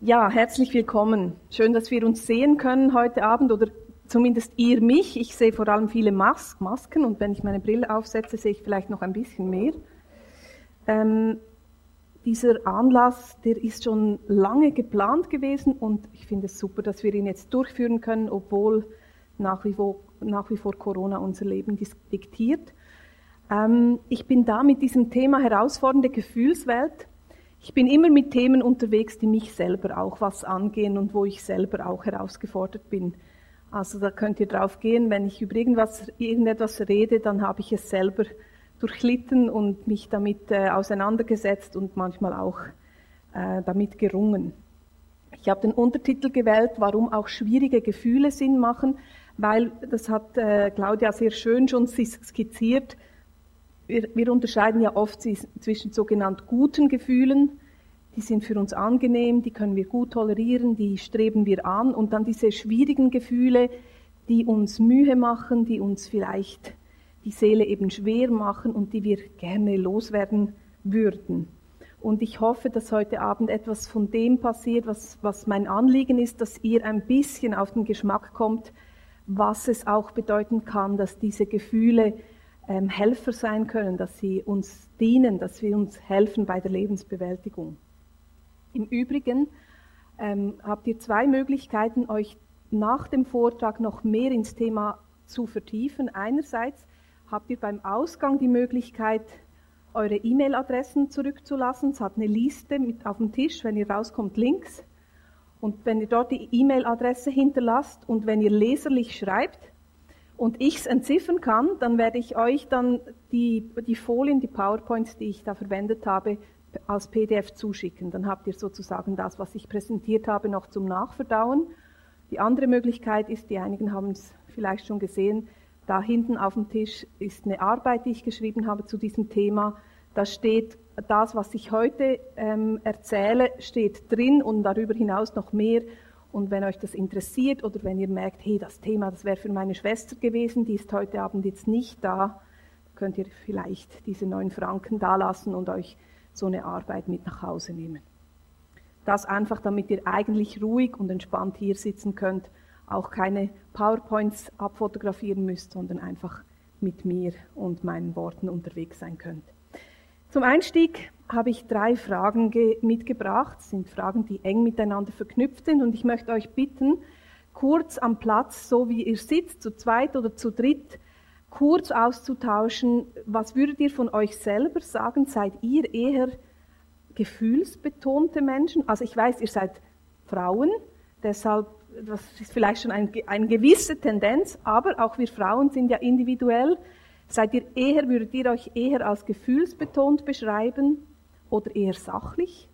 Ja, herzlich willkommen. Schön, dass wir uns sehen können heute Abend oder zumindest ihr mich. Ich sehe vor allem viele Mas Masken und wenn ich meine Brille aufsetze, sehe ich vielleicht noch ein bisschen mehr. Ähm, dieser Anlass, der ist schon lange geplant gewesen und ich finde es super, dass wir ihn jetzt durchführen können, obwohl nach wie vor, nach wie vor Corona unser Leben diktiert. Ähm, ich bin da mit diesem Thema herausfordernde Gefühlswelt ich bin immer mit Themen unterwegs, die mich selber auch was angehen und wo ich selber auch herausgefordert bin. Also da könnt ihr drauf gehen, wenn ich über irgendwas, irgendetwas rede, dann habe ich es selber durchlitten und mich damit äh, auseinandergesetzt und manchmal auch äh, damit gerungen. Ich habe den Untertitel gewählt, warum auch schwierige Gefühle Sinn machen, weil das hat äh, Claudia sehr schön schon skizziert wir, wir unterscheiden ja oft zwischen sogenannt guten Gefühlen, die sind für uns angenehm, die können wir gut tolerieren, die streben wir an, und dann diese schwierigen Gefühle, die uns Mühe machen, die uns vielleicht die Seele eben schwer machen und die wir gerne loswerden würden. Und ich hoffe, dass heute Abend etwas von dem passiert, was, was mein Anliegen ist, dass ihr ein bisschen auf den Geschmack kommt, was es auch bedeuten kann, dass diese Gefühle ähm, Helfer sein können, dass sie uns dienen, dass sie uns helfen bei der Lebensbewältigung. Im Übrigen ähm, habt ihr zwei Möglichkeiten, euch nach dem Vortrag noch mehr ins Thema zu vertiefen. Einerseits habt ihr beim Ausgang die Möglichkeit, eure E-Mail-Adressen zurückzulassen. Es hat eine Liste mit auf dem Tisch, wenn ihr rauskommt, links. Und wenn ihr dort die E-Mail-Adresse hinterlasst und wenn ihr leserlich schreibt, und ich es entziffern kann, dann werde ich euch dann die, die Folien, die PowerPoints, die ich da verwendet habe, als PDF zuschicken. Dann habt ihr sozusagen das, was ich präsentiert habe, noch zum Nachverdauen. Die andere Möglichkeit ist, die einigen haben es vielleicht schon gesehen, da hinten auf dem Tisch ist eine Arbeit, die ich geschrieben habe zu diesem Thema. Da steht das, was ich heute ähm, erzähle, steht drin und darüber hinaus noch mehr. Und wenn euch das interessiert oder wenn ihr merkt, hey, das Thema, das wäre für meine Schwester gewesen, die ist heute Abend jetzt nicht da, könnt ihr vielleicht diese neun Franken dalassen und euch so eine Arbeit mit nach Hause nehmen. Das einfach, damit ihr eigentlich ruhig und entspannt hier sitzen könnt, auch keine PowerPoints abfotografieren müsst, sondern einfach mit mir und meinen Worten unterwegs sein könnt. Zum Einstieg habe ich drei Fragen mitgebracht. Das sind Fragen, die eng miteinander verknüpft sind. Und ich möchte euch bitten, kurz am Platz, so wie ihr sitzt, zu zweit oder zu dritt, kurz auszutauschen. Was würdet ihr von euch selber sagen? Seid ihr eher gefühlsbetonte Menschen? Also ich weiß, ihr seid Frauen, deshalb, das ist vielleicht schon ein, eine gewisse Tendenz, aber auch wir Frauen sind ja individuell. Seid ihr eher, würdet ihr euch eher als gefühlsbetont beschreiben oder eher sachlich?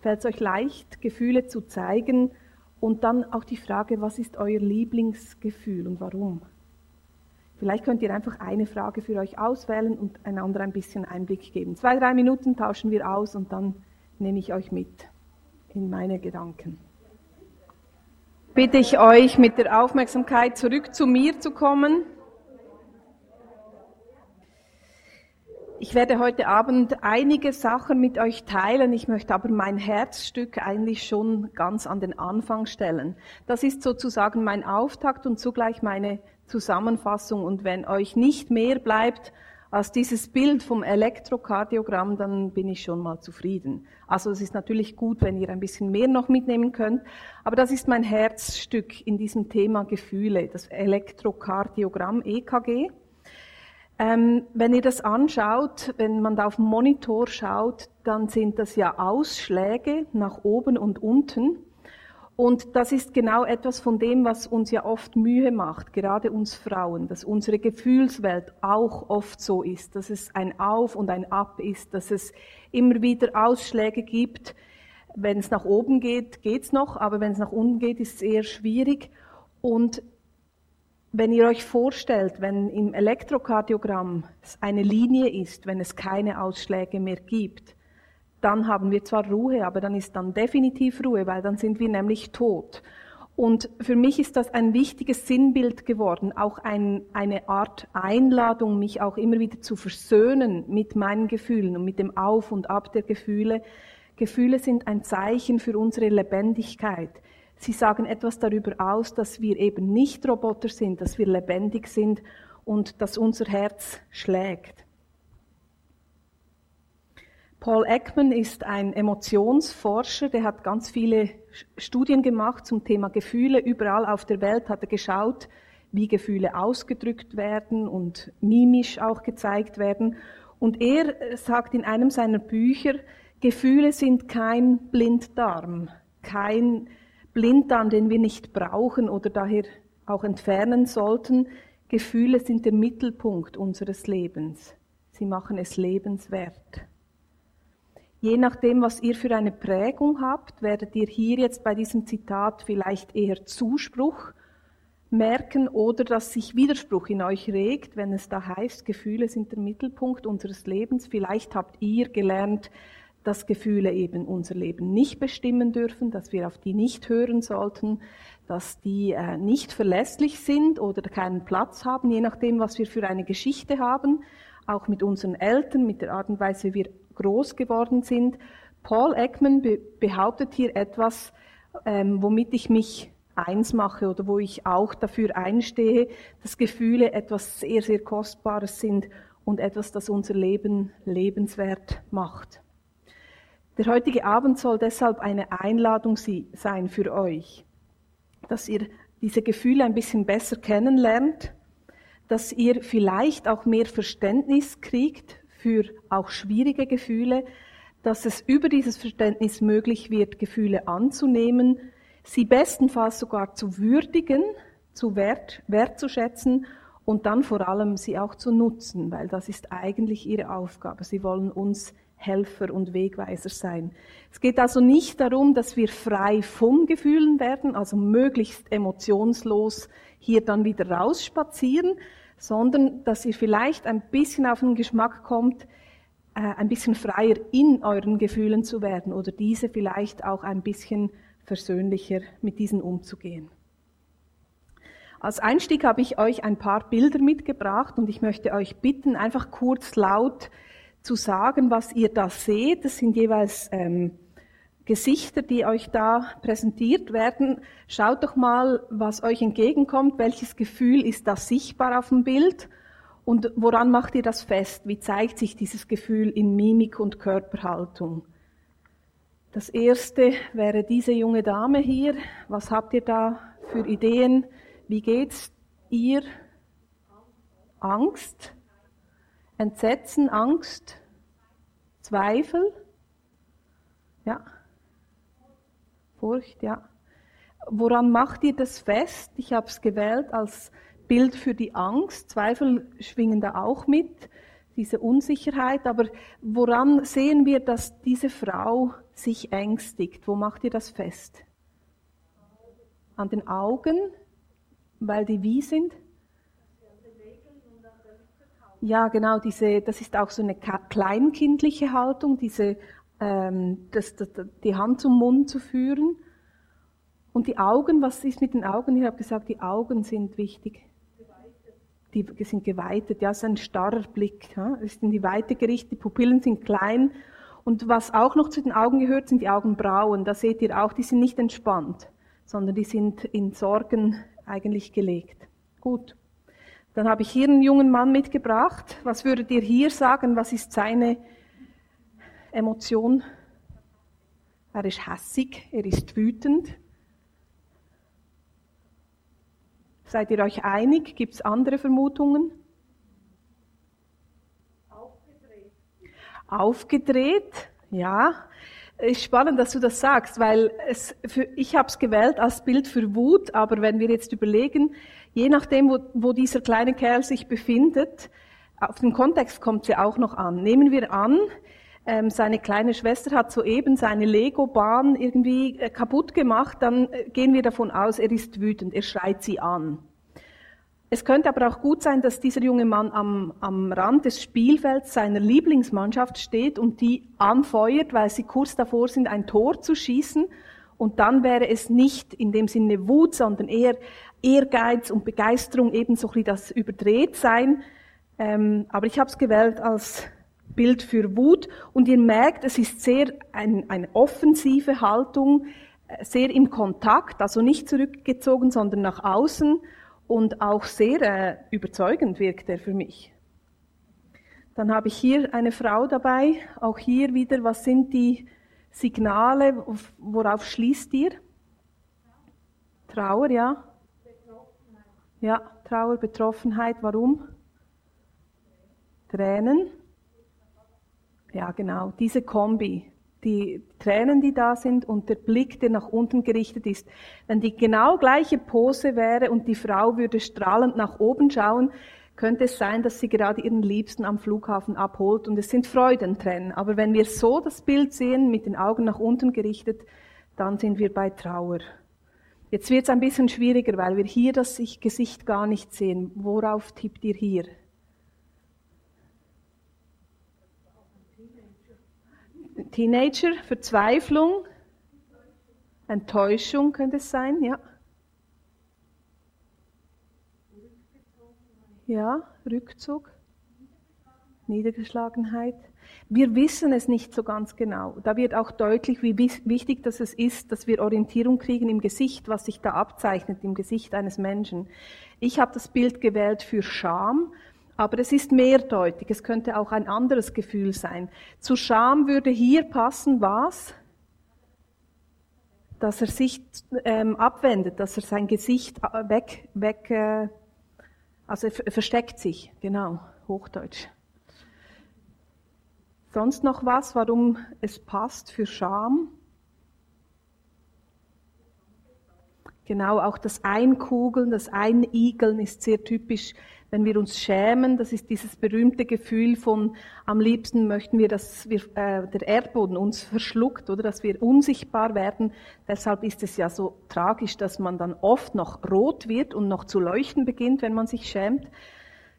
Fällt es euch leicht, Gefühle zu zeigen? Und dann auch die Frage, was ist euer Lieblingsgefühl und warum? Vielleicht könnt ihr einfach eine Frage für euch auswählen und einander ein bisschen Einblick geben. Zwei, drei Minuten tauschen wir aus und dann nehme ich euch mit in meine Gedanken. Bitte ich euch, mit der Aufmerksamkeit zurück zu mir zu kommen. Ich werde heute Abend einige Sachen mit euch teilen. Ich möchte aber mein Herzstück eigentlich schon ganz an den Anfang stellen. Das ist sozusagen mein Auftakt und zugleich meine Zusammenfassung. Und wenn euch nicht mehr bleibt als dieses Bild vom Elektrokardiogramm, dann bin ich schon mal zufrieden. Also es ist natürlich gut, wenn ihr ein bisschen mehr noch mitnehmen könnt. Aber das ist mein Herzstück in diesem Thema Gefühle, das Elektrokardiogramm EKG. Ähm, wenn ihr das anschaut, wenn man da auf den Monitor schaut, dann sind das ja Ausschläge nach oben und unten. Und das ist genau etwas von dem, was uns ja oft Mühe macht, gerade uns Frauen, dass unsere Gefühlswelt auch oft so ist, dass es ein Auf und ein Ab ist, dass es immer wieder Ausschläge gibt. Wenn es nach oben geht, geht's noch, aber wenn es nach unten geht, ist es eher schwierig. Und wenn ihr euch vorstellt, wenn im Elektrokardiogramm eine Linie ist, wenn es keine Ausschläge mehr gibt, dann haben wir zwar Ruhe, aber dann ist dann definitiv Ruhe, weil dann sind wir nämlich tot. Und für mich ist das ein wichtiges Sinnbild geworden, auch ein, eine Art Einladung, mich auch immer wieder zu versöhnen mit meinen Gefühlen und mit dem Auf und Ab der Gefühle, Gefühle sind ein Zeichen für unsere Lebendigkeit. Sie sagen etwas darüber aus, dass wir eben nicht Roboter sind, dass wir lebendig sind und dass unser Herz schlägt. Paul Ekman ist ein Emotionsforscher, der hat ganz viele Studien gemacht zum Thema Gefühle. Überall auf der Welt hat er geschaut, wie Gefühle ausgedrückt werden und mimisch auch gezeigt werden. Und er sagt in einem seiner Bücher, Gefühle sind kein Blinddarm, kein Blinddarm, den wir nicht brauchen oder daher auch entfernen sollten. Gefühle sind der Mittelpunkt unseres Lebens. Sie machen es lebenswert. Je nachdem, was ihr für eine Prägung habt, werdet ihr hier jetzt bei diesem Zitat vielleicht eher Zuspruch merken oder dass sich Widerspruch in euch regt, wenn es da heißt, Gefühle sind der Mittelpunkt unseres Lebens. Vielleicht habt ihr gelernt, dass Gefühle eben unser Leben nicht bestimmen dürfen, dass wir auf die nicht hören sollten, dass die äh, nicht verlässlich sind oder keinen Platz haben, je nachdem, was wir für eine Geschichte haben, auch mit unseren Eltern, mit der Art und Weise, wie wir groß geworden sind. Paul Ekman be behauptet hier etwas, ähm, womit ich mich eins mache oder wo ich auch dafür einstehe, dass Gefühle etwas sehr, sehr Kostbares sind und etwas, das unser Leben lebenswert macht. Der heutige Abend soll deshalb eine Einladung sein für euch, dass ihr diese Gefühle ein bisschen besser kennenlernt, dass ihr vielleicht auch mehr Verständnis kriegt für auch schwierige Gefühle, dass es über dieses Verständnis möglich wird, Gefühle anzunehmen, sie bestenfalls sogar zu würdigen, zu wert, wertzuschätzen und dann vor allem sie auch zu nutzen, weil das ist eigentlich ihre Aufgabe. Sie wollen uns Helfer und Wegweiser sein. Es geht also nicht darum, dass wir frei vom Gefühlen werden, also möglichst emotionslos hier dann wieder rausspazieren, sondern dass ihr vielleicht ein bisschen auf den Geschmack kommt, äh, ein bisschen freier in euren Gefühlen zu werden oder diese vielleicht auch ein bisschen versöhnlicher mit diesen umzugehen. Als Einstieg habe ich euch ein paar Bilder mitgebracht und ich möchte euch bitten, einfach kurz laut zu sagen, was ihr da seht. Das sind jeweils ähm, Gesichter, die euch da präsentiert werden. Schaut doch mal, was euch entgegenkommt. Welches Gefühl ist da sichtbar auf dem Bild? Und woran macht ihr das fest? Wie zeigt sich dieses Gefühl in Mimik und Körperhaltung? Das erste wäre diese junge Dame hier. Was habt ihr da für Ideen? Wie geht's ihr? Angst, Entsetzen, Angst, Zweifel, ja, Furcht, ja. Woran macht ihr das fest? Ich habe es gewählt als Bild für die Angst. Zweifel schwingen da auch mit, diese Unsicherheit. Aber woran sehen wir, dass diese Frau sich ängstigt. Wo macht ihr das fest? An den Augen, weil die wie sind? Ja, genau, diese, das ist auch so eine kleinkindliche Haltung, diese, ähm, das, das, die Hand zum Mund zu führen. Und die Augen, was ist mit den Augen? Ich habe gesagt, die Augen sind wichtig. Die sind geweitet, ja, es ist ein starrer Blick. Ja. Es ist in die Weite gerichtet, die Pupillen sind klein und was auch noch zu den Augen gehört, sind die Augenbrauen. Da seht ihr auch, die sind nicht entspannt, sondern die sind in Sorgen eigentlich gelegt. Gut. Dann habe ich hier einen jungen Mann mitgebracht. Was würdet ihr hier sagen? Was ist seine Emotion? Er ist hässig, er ist wütend. Seid ihr euch einig? Gibt es andere Vermutungen? aufgedreht. Ja, ist spannend, dass du das sagst, weil es für, ich habe es gewählt als Bild für Wut, aber wenn wir jetzt überlegen, je nachdem, wo, wo dieser kleine Kerl sich befindet, auf den Kontext kommt ja auch noch an. Nehmen wir an, ähm, seine kleine Schwester hat soeben seine Lego-Bahn irgendwie äh, kaputt gemacht, dann äh, gehen wir davon aus, er ist wütend, er schreit sie an. Es könnte aber auch gut sein, dass dieser junge Mann am, am Rand des Spielfelds seiner Lieblingsmannschaft steht und die anfeuert, weil sie kurz davor sind, ein Tor zu schießen. Und dann wäre es nicht in dem Sinne Wut, sondern eher Ehrgeiz und Begeisterung, ebenso wie das Überdrehtsein. Ähm, aber ich habe es gewählt als Bild für Wut. Und ihr merkt, es ist sehr ein, eine offensive Haltung, äh, sehr im Kontakt, also nicht zurückgezogen, sondern nach außen und auch sehr äh, überzeugend wirkt er für mich. Dann habe ich hier eine Frau dabei, auch hier wieder, was sind die Signale, worauf schließt ihr? Trauer, ja? Ja, Trauer, Betroffenheit, warum? Tränen. Ja, genau, diese Kombi. Die Tränen, die da sind und der Blick, der nach unten gerichtet ist. Wenn die genau gleiche Pose wäre und die Frau würde strahlend nach oben schauen, könnte es sein, dass sie gerade ihren Liebsten am Flughafen abholt und es sind Freudentränen. Aber wenn wir so das Bild sehen, mit den Augen nach unten gerichtet, dann sind wir bei Trauer. Jetzt wird es ein bisschen schwieriger, weil wir hier das Gesicht gar nicht sehen. Worauf tippt ihr hier? Teenager, Verzweiflung, Enttäuschung könnte es sein, ja. Ja, Rückzug, Niedergeschlagenheit. Wir wissen es nicht so ganz genau. Da wird auch deutlich, wie wichtig das ist, dass wir Orientierung kriegen im Gesicht, was sich da abzeichnet im Gesicht eines Menschen. Ich habe das Bild gewählt für Scham, aber es ist mehrdeutig. Es könnte auch ein anderes Gefühl sein. Zu Scham würde hier passen was? Dass er sich ähm, abwendet, dass er sein Gesicht äh, weg, weg äh, also er versteckt sich, genau, Hochdeutsch. Sonst noch was, warum es passt für Scham? Genau, auch das Einkugeln, das Einigeln ist sehr typisch wenn wir uns schämen, das ist dieses berühmte Gefühl von, am liebsten möchten wir, dass wir, äh, der Erdboden uns verschluckt oder dass wir unsichtbar werden. Deshalb ist es ja so tragisch, dass man dann oft noch rot wird und noch zu leuchten beginnt, wenn man sich schämt.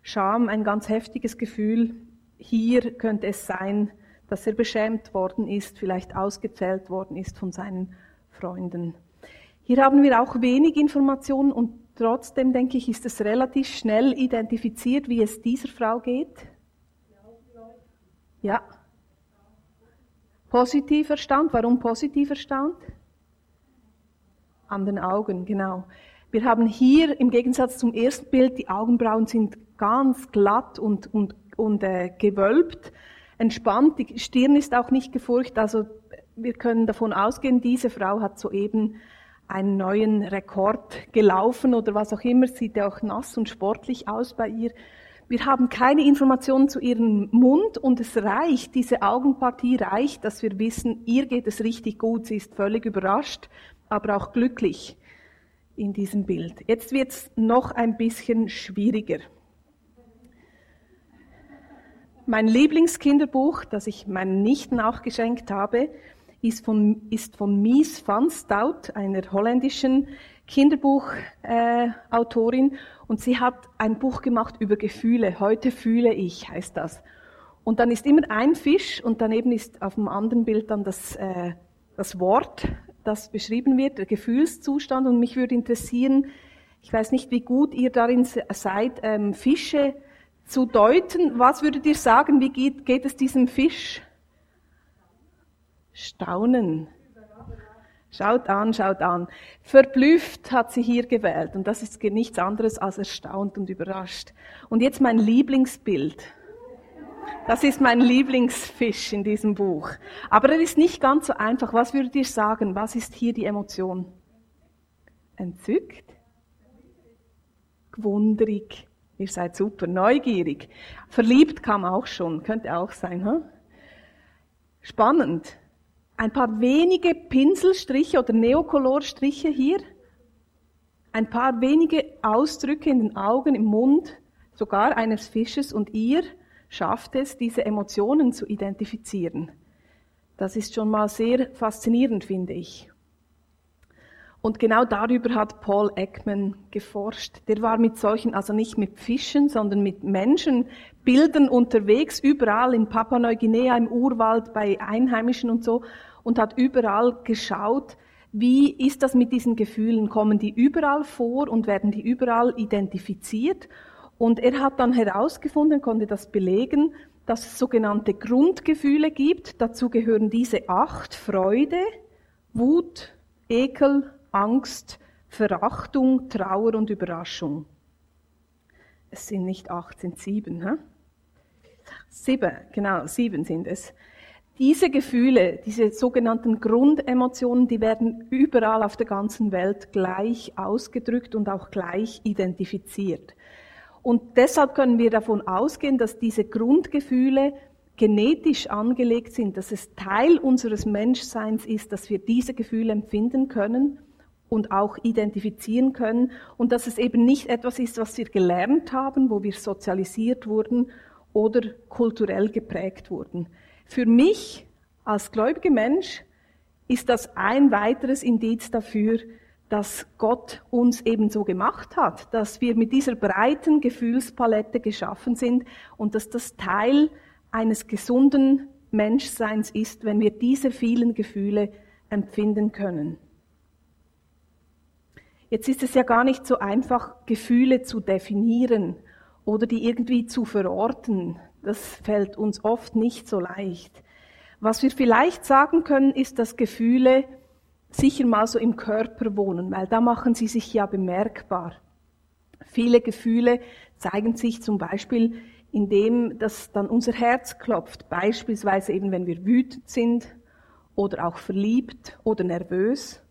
Scham, ein ganz heftiges Gefühl. Hier könnte es sein, dass er beschämt worden ist, vielleicht ausgezählt worden ist von seinen Freunden. Hier haben wir auch wenig Informationen und Trotzdem denke ich, ist es relativ schnell identifiziert, wie es dieser Frau geht. Ja. Positiv erstaunt. Warum positiv erstaunt? An den Augen, genau. Wir haben hier im Gegensatz zum ersten Bild, die Augenbrauen sind ganz glatt und, und, und äh, gewölbt, entspannt. Die Stirn ist auch nicht gefurcht. Also wir können davon ausgehen, diese Frau hat soeben einen neuen Rekord gelaufen oder was auch immer, sieht ja auch nass und sportlich aus bei ihr. Wir haben keine Informationen zu ihrem Mund und es reicht, diese Augenpartie reicht, dass wir wissen, ihr geht es richtig gut. Sie ist völlig überrascht, aber auch glücklich in diesem Bild. Jetzt wird es noch ein bisschen schwieriger. Mein Lieblingskinderbuch, das ich meinen Nichten auch geschenkt habe, ist von, ist von Mies van Stout, einer holländischen Kinderbuchautorin. Äh, und sie hat ein Buch gemacht über Gefühle. Heute fühle ich, heißt das. Und dann ist immer ein Fisch und daneben ist auf dem anderen Bild dann das, äh, das Wort, das beschrieben wird, der Gefühlszustand. Und mich würde interessieren, ich weiß nicht, wie gut ihr darin seid, ähm, Fische zu deuten. Was würdet ihr sagen, wie geht, geht es diesem Fisch? Staunen. Schaut an, schaut an. Verblüfft hat sie hier gewählt und das ist nichts anderes als erstaunt und überrascht. Und jetzt mein Lieblingsbild. Das ist mein Lieblingsfisch in diesem Buch. Aber er ist nicht ganz so einfach. Was würdet ihr sagen? Was ist hier die Emotion? Entzückt? Gewunderig. Ihr seid super. Neugierig. Verliebt kam auch schon. Könnte auch sein. Hm? Spannend ein paar wenige Pinselstriche oder Neokolorstriche hier, ein paar wenige Ausdrücke in den Augen, im Mund, sogar eines Fisches und ihr schafft es, diese Emotionen zu identifizieren. Das ist schon mal sehr faszinierend, finde ich. Und genau darüber hat Paul Ekman geforscht. Der war mit solchen, also nicht mit Fischen, sondern mit Menschenbildern unterwegs, überall in Papua-Neuguinea, im Urwald, bei Einheimischen und so, und hat überall geschaut, wie ist das mit diesen Gefühlen? Kommen die überall vor und werden die überall identifiziert? Und er hat dann herausgefunden, konnte das belegen, dass es sogenannte Grundgefühle gibt. Dazu gehören diese acht Freude, Wut, Ekel, Angst, Verachtung, Trauer und Überraschung. Es sind nicht acht, es sind sieben. Hä? Sieben, genau, sieben sind es. Diese Gefühle, diese sogenannten Grundemotionen, die werden überall auf der ganzen Welt gleich ausgedrückt und auch gleich identifiziert. Und deshalb können wir davon ausgehen, dass diese Grundgefühle genetisch angelegt sind, dass es Teil unseres Menschseins ist, dass wir diese Gefühle empfinden können und auch identifizieren können und dass es eben nicht etwas ist, was wir gelernt haben, wo wir sozialisiert wurden oder kulturell geprägt wurden. Für mich als gläubiger Mensch ist das ein weiteres Indiz dafür, dass Gott uns eben so gemacht hat, dass wir mit dieser breiten Gefühlspalette geschaffen sind und dass das Teil eines gesunden Menschseins ist, wenn wir diese vielen Gefühle empfinden können. Jetzt ist es ja gar nicht so einfach, Gefühle zu definieren oder die irgendwie zu verorten. Das fällt uns oft nicht so leicht. Was wir vielleicht sagen können, ist, dass Gefühle sicher mal so im Körper wohnen, weil da machen sie sich ja bemerkbar. Viele Gefühle zeigen sich zum Beispiel indem, dass dann unser Herz klopft, beispielsweise eben wenn wir wütend sind oder auch verliebt oder nervös.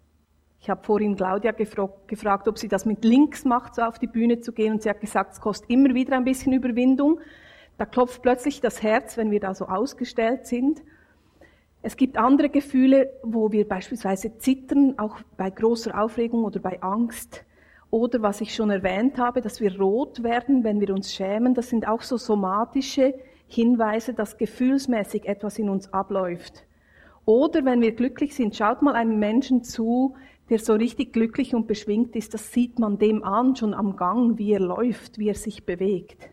Ich habe vorhin Claudia gefragt, ob sie das mit links macht, so auf die Bühne zu gehen, und sie hat gesagt, es kostet immer wieder ein bisschen Überwindung. Da klopft plötzlich das Herz, wenn wir da so ausgestellt sind. Es gibt andere Gefühle, wo wir beispielsweise zittern, auch bei großer Aufregung oder bei Angst. Oder was ich schon erwähnt habe, dass wir rot werden, wenn wir uns schämen. Das sind auch so somatische Hinweise, dass gefühlsmäßig etwas in uns abläuft. Oder wenn wir glücklich sind, schaut mal einem Menschen zu, der so richtig glücklich und beschwingt ist, das sieht man dem an, schon am Gang, wie er läuft, wie er sich bewegt.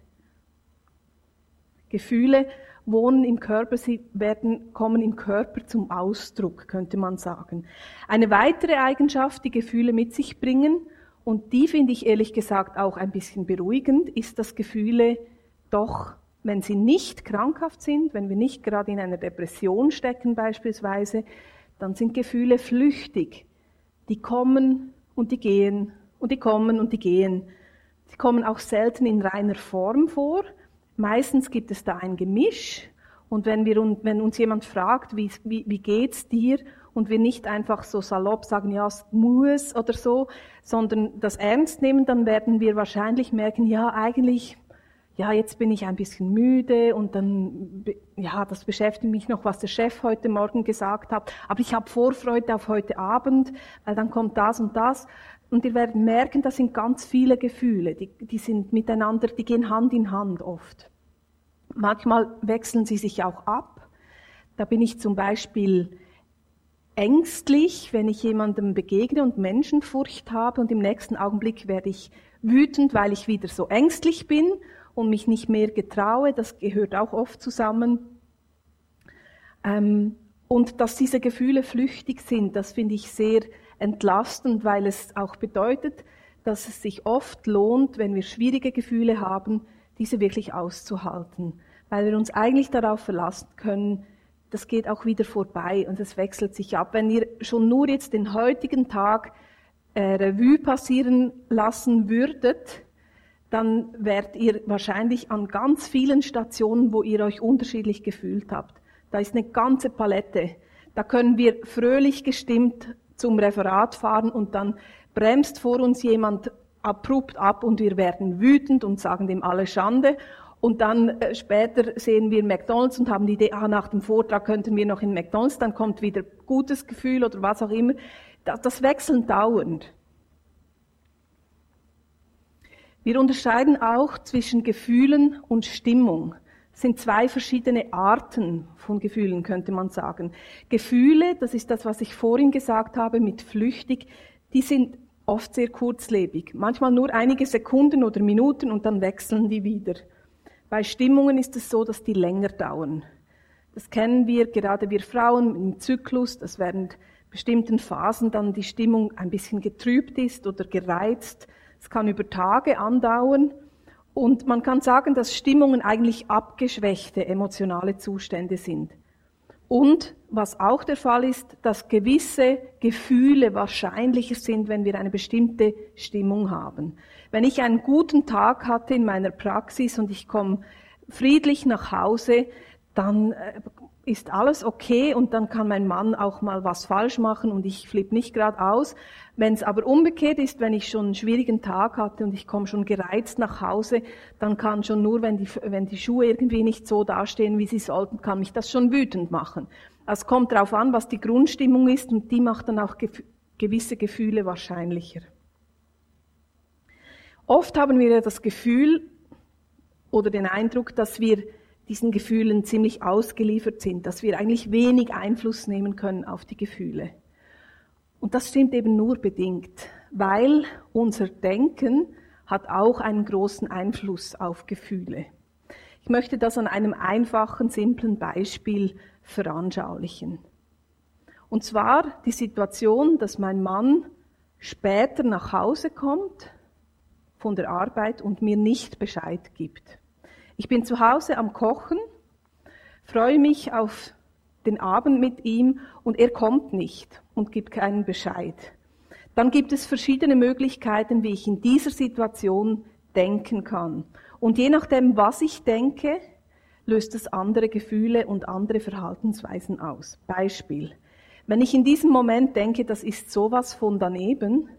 Gefühle wohnen im Körper, sie werden, kommen im Körper zum Ausdruck, könnte man sagen. Eine weitere Eigenschaft, die Gefühle mit sich bringen, und die finde ich ehrlich gesagt auch ein bisschen beruhigend, ist, dass Gefühle doch, wenn sie nicht krankhaft sind, wenn wir nicht gerade in einer Depression stecken beispielsweise, dann sind Gefühle flüchtig. Die kommen und die gehen und die kommen und die gehen. Sie kommen auch selten in reiner Form vor, Meistens gibt es da ein Gemisch. Und wenn, wir, wenn uns jemand fragt, wie, wie, wie geht's dir, und wir nicht einfach so salopp sagen, ja, es muss oder so, sondern das ernst nehmen, dann werden wir wahrscheinlich merken, ja, eigentlich, ja, jetzt bin ich ein bisschen müde und dann, ja, das beschäftigt mich noch, was der Chef heute Morgen gesagt hat, aber ich habe Vorfreude auf heute Abend, weil dann kommt das und das. Und ihr werdet merken, das sind ganz viele Gefühle, die, die sind miteinander, die gehen Hand in Hand oft. Manchmal wechseln sie sich auch ab. Da bin ich zum Beispiel ängstlich, wenn ich jemandem begegne und Menschenfurcht habe und im nächsten Augenblick werde ich wütend, weil ich wieder so ängstlich bin und mich nicht mehr getraue. Das gehört auch oft zusammen. Ähm, und dass diese Gefühle flüchtig sind, das finde ich sehr entlastend, weil es auch bedeutet, dass es sich oft lohnt, wenn wir schwierige Gefühle haben, diese wirklich auszuhalten, weil wir uns eigentlich darauf verlassen können, das geht auch wieder vorbei und es wechselt sich ab. Wenn ihr schon nur jetzt den heutigen Tag äh, Revue passieren lassen würdet, dann werdet ihr wahrscheinlich an ganz vielen Stationen, wo ihr euch unterschiedlich gefühlt habt. Da ist eine ganze Palette. Da können wir fröhlich gestimmt zum Referat fahren und dann bremst vor uns jemand abrupt ab und wir werden wütend und sagen dem alle Schande. Und dann äh, später sehen wir McDonalds und haben die Idee, ah, nach dem Vortrag könnten wir noch in McDonalds, dann kommt wieder gutes Gefühl oder was auch immer. Das, das wechseln dauernd. Wir unterscheiden auch zwischen Gefühlen und Stimmung sind zwei verschiedene Arten von Gefühlen, könnte man sagen. Gefühle, das ist das, was ich vorhin gesagt habe, mit flüchtig, die sind oft sehr kurzlebig. Manchmal nur einige Sekunden oder Minuten und dann wechseln die wieder. Bei Stimmungen ist es so, dass die länger dauern. Das kennen wir, gerade wir Frauen im Zyklus, dass während bestimmten Phasen dann die Stimmung ein bisschen getrübt ist oder gereizt. Es kann über Tage andauern Und man kann sagen, dass Stimmungen eigentlich abgeschwächte emotionale Zustände sind. Und was auch der Fall ist, dass gewisse Gefühle wahrscheinlicher sind, wenn wir eine bestimmte Stimmung haben. Wenn ich einen guten Tag hatte in meiner Praxis und ich komme friedlich nach Hause, dann äh, ist alles okay und dann kann mein Mann auch mal was falsch machen und ich flippe nicht gerade aus. Wenn es aber umgekehrt ist, wenn ich schon einen schwierigen Tag hatte und ich komme schon gereizt nach Hause, dann kann schon nur, wenn die, wenn die Schuhe irgendwie nicht so dastehen, wie sie sollten, kann mich das schon wütend machen. Es kommt darauf an, was die Grundstimmung ist und die macht dann auch gewisse Gefühle wahrscheinlicher. Oft haben wir ja das Gefühl oder den Eindruck, dass wir diesen Gefühlen ziemlich ausgeliefert sind, dass wir eigentlich wenig Einfluss nehmen können auf die Gefühle. Und das stimmt eben nur bedingt, weil unser Denken hat auch einen großen Einfluss auf Gefühle. Ich möchte das an einem einfachen, simplen Beispiel veranschaulichen. Und zwar die Situation, dass mein Mann später nach Hause kommt von der Arbeit und mir nicht Bescheid gibt. Ich bin zu Hause am Kochen, freue mich auf den Abend mit ihm und er kommt nicht und gibt keinen Bescheid. Dann gibt es verschiedene Möglichkeiten, wie ich in dieser Situation denken kann. Und je nachdem, was ich denke, löst es andere Gefühle und andere Verhaltensweisen aus. Beispiel. Wenn ich in diesem Moment denke, das ist sowas von daneben,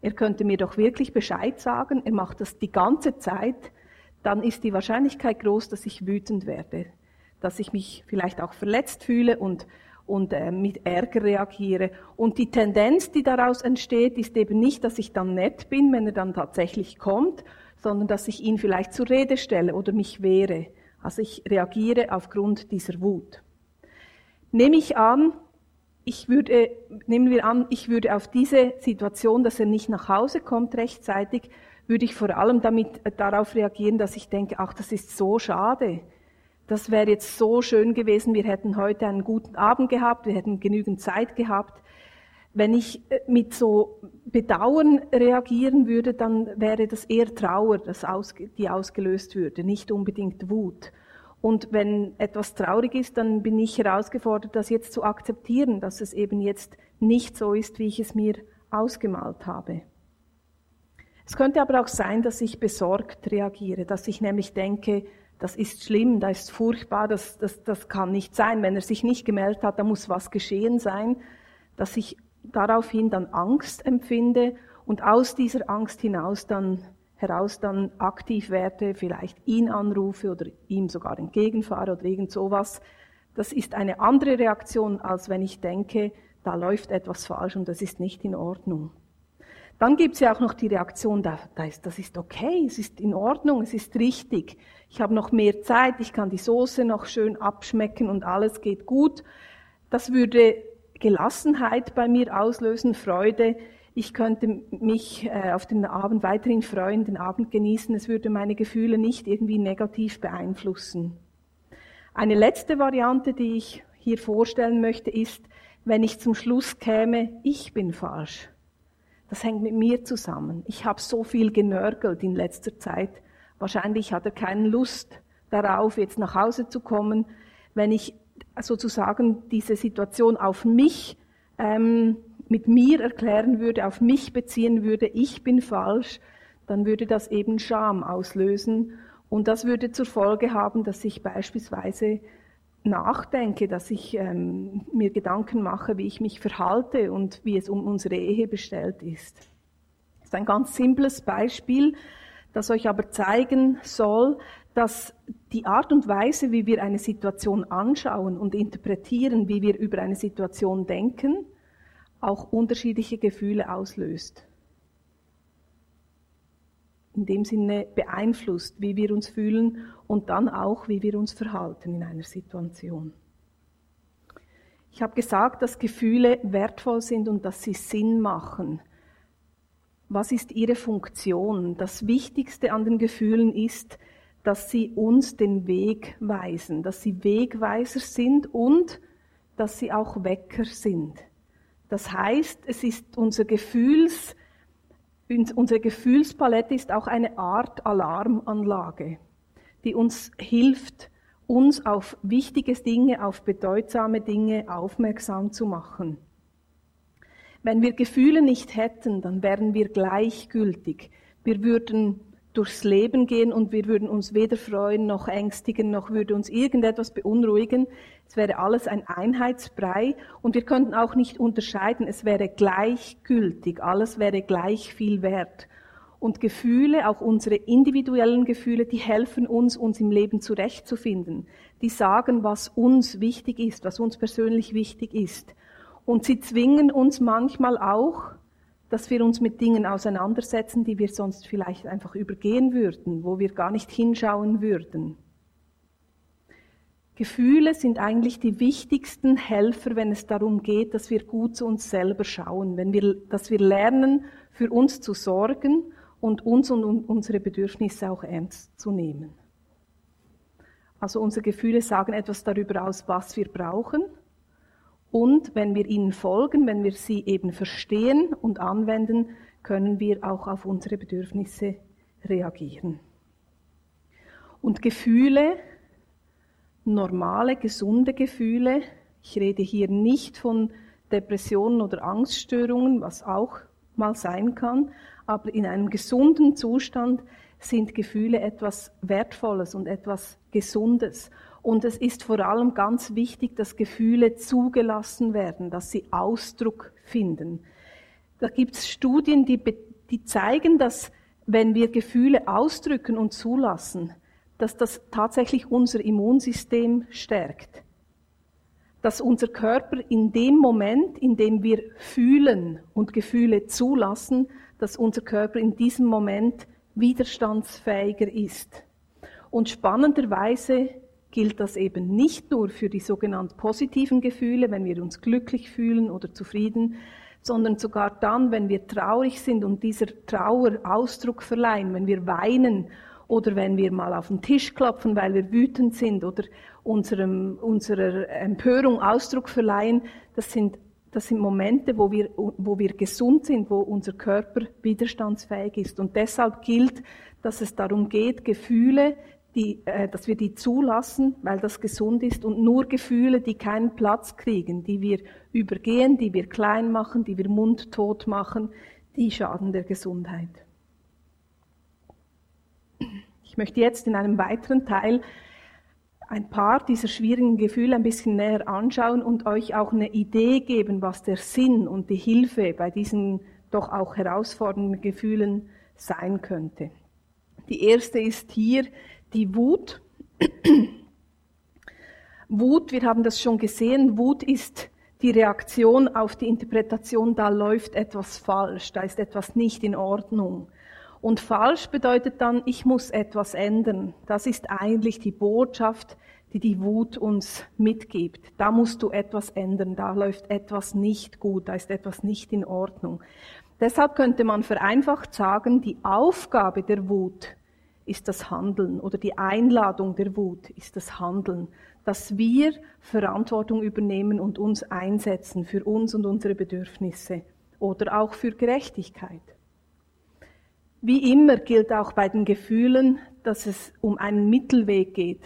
er könnte mir doch wirklich Bescheid sagen, er macht das die ganze Zeit, dann ist die Wahrscheinlichkeit groß, dass ich wütend werde, dass ich mich vielleicht auch verletzt fühle und, und äh, mit Ärger reagiere. Und die Tendenz, die daraus entsteht, ist eben nicht, dass ich dann nett bin, wenn er dann tatsächlich kommt, sondern dass ich ihn vielleicht zur Rede stelle oder mich wehre. Also ich reagiere aufgrund dieser Wut. Nehme ich an, ich würde, nehmen wir an, ich würde auf diese Situation, dass er nicht nach Hause kommt rechtzeitig, würde ich vor allem damit äh, darauf reagieren, dass ich denke, ach, das ist so schade. Das wäre jetzt so schön gewesen, wir hätten heute einen guten Abend gehabt, wir hätten genügend Zeit gehabt. Wenn ich äh, mit so Bedauern reagieren würde, dann wäre das eher Trauer, das ausge, die ausgelöst würde, nicht unbedingt Wut. Und wenn etwas traurig ist, dann bin ich herausgefordert, das jetzt zu akzeptieren, dass es eben jetzt nicht so ist, wie ich es mir ausgemalt habe. Es könnte aber auch sein, dass ich besorgt reagiere, dass ich nämlich denke, das ist schlimm, das ist furchtbar, das, das, das kann nicht sein. Wenn er sich nicht gemeldet hat, da muss was geschehen sein, dass ich daraufhin dann Angst empfinde und aus dieser Angst hinaus dann heraus dann aktiv werde, vielleicht ihn anrufe oder ihm sogar entgegenfahre oder irgend sowas. Das ist eine andere Reaktion, als wenn ich denke, da läuft etwas falsch und das ist nicht in Ordnung. Dann gibt es ja auch noch die Reaktion, das ist okay, es ist in Ordnung, es ist richtig. Ich habe noch mehr Zeit, ich kann die Soße noch schön abschmecken und alles geht gut. Das würde Gelassenheit bei mir auslösen, Freude. Ich könnte mich äh, auf den Abend weiterhin freuen, den Abend genießen. Es würde meine Gefühle nicht irgendwie negativ beeinflussen. Eine letzte Variante, die ich hier vorstellen möchte, ist, wenn ich zum Schluss käme, ich bin falsch. Das hängt mit mir zusammen. Ich habe so viel genörgelt in letzter Zeit. Wahrscheinlich hat er keine Lust darauf, jetzt nach Hause zu kommen. Wenn ich sozusagen diese Situation auf mich ähm, mit mir erklären würde, auf mich beziehen würde, ich bin falsch, dann würde das eben Scham auslösen. Und das würde zur Folge haben, dass ich beispielsweise nachdenke, dass ich ähm, mir Gedanken mache, wie ich mich verhalte und wie es um unsere Ehe bestellt ist. Das ist ein ganz simples Beispiel, das euch aber zeigen soll, dass die Art und Weise, wie wir eine Situation anschauen und interpretieren, wie wir über eine Situation denken, auch unterschiedliche Gefühle auslöst in dem Sinne beeinflusst, wie wir uns fühlen und dann auch, wie wir uns verhalten in einer Situation. Ich habe gesagt, dass Gefühle wertvoll sind und dass sie Sinn machen. Was ist ihre Funktion? Das Wichtigste an den Gefühlen ist, dass sie uns den Weg weisen, dass sie Wegweiser sind und dass sie auch Wecker sind. Das heißt, es ist unser Gefühls, unsere Gefühlspalette ist auch eine Art Alarmanlage, die uns hilft, uns auf wichtige Dinge, auf bedeutsame Dinge aufmerksam zu machen. Wenn wir Gefühle nicht hätten, dann wären wir gleichgültig. Wir würden durchs Leben gehen und wir würden uns weder freuen noch ängstigen, noch würde uns irgendetwas beunruhigen. Es wäre alles ein Einheitsbrei und wir könnten auch nicht unterscheiden. Es wäre gleichgültig. Alles wäre gleich viel wert. Und Gefühle, auch unsere individuellen Gefühle, die helfen uns, uns im Leben zurechtzufinden. Die sagen, was uns wichtig ist, was uns persönlich wichtig ist. Und sie zwingen uns manchmal auch, dass wir uns mit Dingen auseinandersetzen, die wir sonst vielleicht einfach übergehen würden, wo wir gar nicht hinschauen würden. Gefühle sind eigentlich die wichtigsten Helfer, wenn es darum geht, dass wir gut zu uns selber schauen, wenn wir, dass wir lernen, für uns zu sorgen und uns und unsere Bedürfnisse auch ernst zu nehmen. Also unsere Gefühle sagen etwas darüber aus, was wir brauchen und wenn wir ihnen folgen, wenn wir sie eben verstehen und anwenden, können wir auch auf unsere Bedürfnisse reagieren. Und Gefühle, normale, gesunde Gefühle, ich rede hier nicht von Depressionen oder Angststörungen, was auch mal sein kann, aber in einem gesunden Zustand sind Gefühle etwas Wertvolles und etwas Gesundes. Und es ist vor allem ganz wichtig, dass Gefühle zugelassen werden, dass sie Ausdruck finden. Da gibt es Studien, die, die zeigen, dass wenn wir Gefühle ausdrücken und zulassen, dass das tatsächlich unser Immunsystem stärkt. Dass unser Körper in dem Moment, in dem wir fühlen und Gefühle zulassen, dass unser Körper in diesem Moment widerstandsfähiger ist. Und spannenderweise gilt das eben nicht nur für die sogenannten positiven Gefühle, wenn wir uns glücklich fühlen oder zufrieden, sondern sogar dann, wenn wir traurig sind und dieser Trauer Ausdruck verleihen, wenn wir weinen oder wenn wir mal auf den Tisch klopfen, weil wir wütend sind oder unserem, unserer Empörung Ausdruck verleihen, das sind, das sind Momente, wo wir, wo wir gesund sind, wo unser Körper widerstandsfähig ist. Und deshalb gilt, dass es darum geht, Gefühle die, äh, dass wir die zulassen, weil das gesund ist und nur Gefühle, die keinen Platz kriegen, die wir übergehen, die wir klein machen, die wir mundtot machen, die schaden der Gesundheit. Ich möchte jetzt in einem weiteren Teil ein paar dieser schwierigen Gefühle ein bisschen näher anschauen und euch auch eine Idee geben, was der Sinn und die Hilfe bei diesen doch auch herausfordernden Gefühlen sein könnte. Die erste ist hier die Wut. Wut, wir haben das schon gesehen, Wut ist die Reaktion auf die Interpretation, da läuft etwas falsch, da ist etwas nicht in Ordnung. Und falsch bedeutet dann, ich muss etwas ändern. Das ist eigentlich die Botschaft, die die Wut uns mitgibt. Da musst du etwas ändern, da läuft etwas nicht gut, da ist etwas nicht in Ordnung. Deshalb könnte man vereinfacht sagen, die Aufgabe der Wut ist das Handeln oder die Einladung der Wut ist das Handeln, dass wir Verantwortung übernehmen und uns einsetzen für uns und unsere Bedürfnisse oder auch für Gerechtigkeit. Wie immer gilt auch bei den Gefühlen, dass es um einen Mittelweg geht.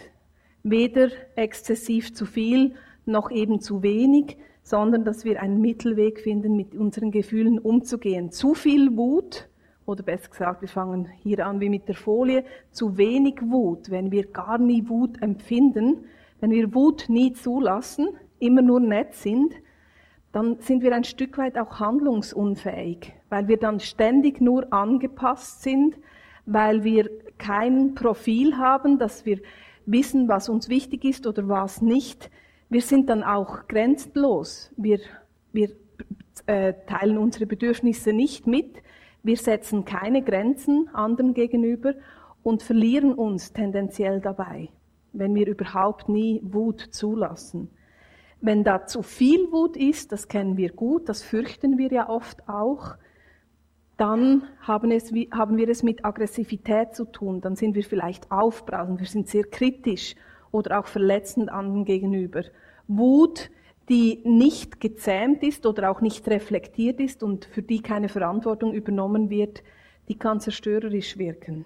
Weder exzessiv zu viel noch eben zu wenig, sondern dass wir einen Mittelweg finden, mit unseren Gefühlen umzugehen. Zu viel Wut oder besser gesagt, wir fangen hier an wie mit der Folie, zu wenig Wut, wenn wir gar nie Wut empfinden, wenn wir Wut nie zulassen, immer nur nett sind, dann sind wir ein Stück weit auch handlungsunfähig, weil wir dann ständig nur angepasst sind, weil wir kein Profil haben, dass wir wissen, was uns wichtig ist oder was nicht. Wir sind dann auch grenzenlos. Wir, wir äh, teilen unsere Bedürfnisse nicht mit. Wir setzen keine Grenzen anderen gegenüber und verlieren uns tendenziell dabei, wenn wir überhaupt nie Wut zulassen. Wenn da zu viel Wut ist, das kennen wir gut, das fürchten wir ja oft auch, dann haben, es, haben wir es mit Aggressivität zu tun. Dann sind wir vielleicht aufbrausend, wir sind sehr kritisch oder auch verletzend anderen gegenüber. Wut die nicht gezähmt ist oder auch nicht reflektiert ist und für die keine Verantwortung übernommen wird, die kann zerstörerisch wirken.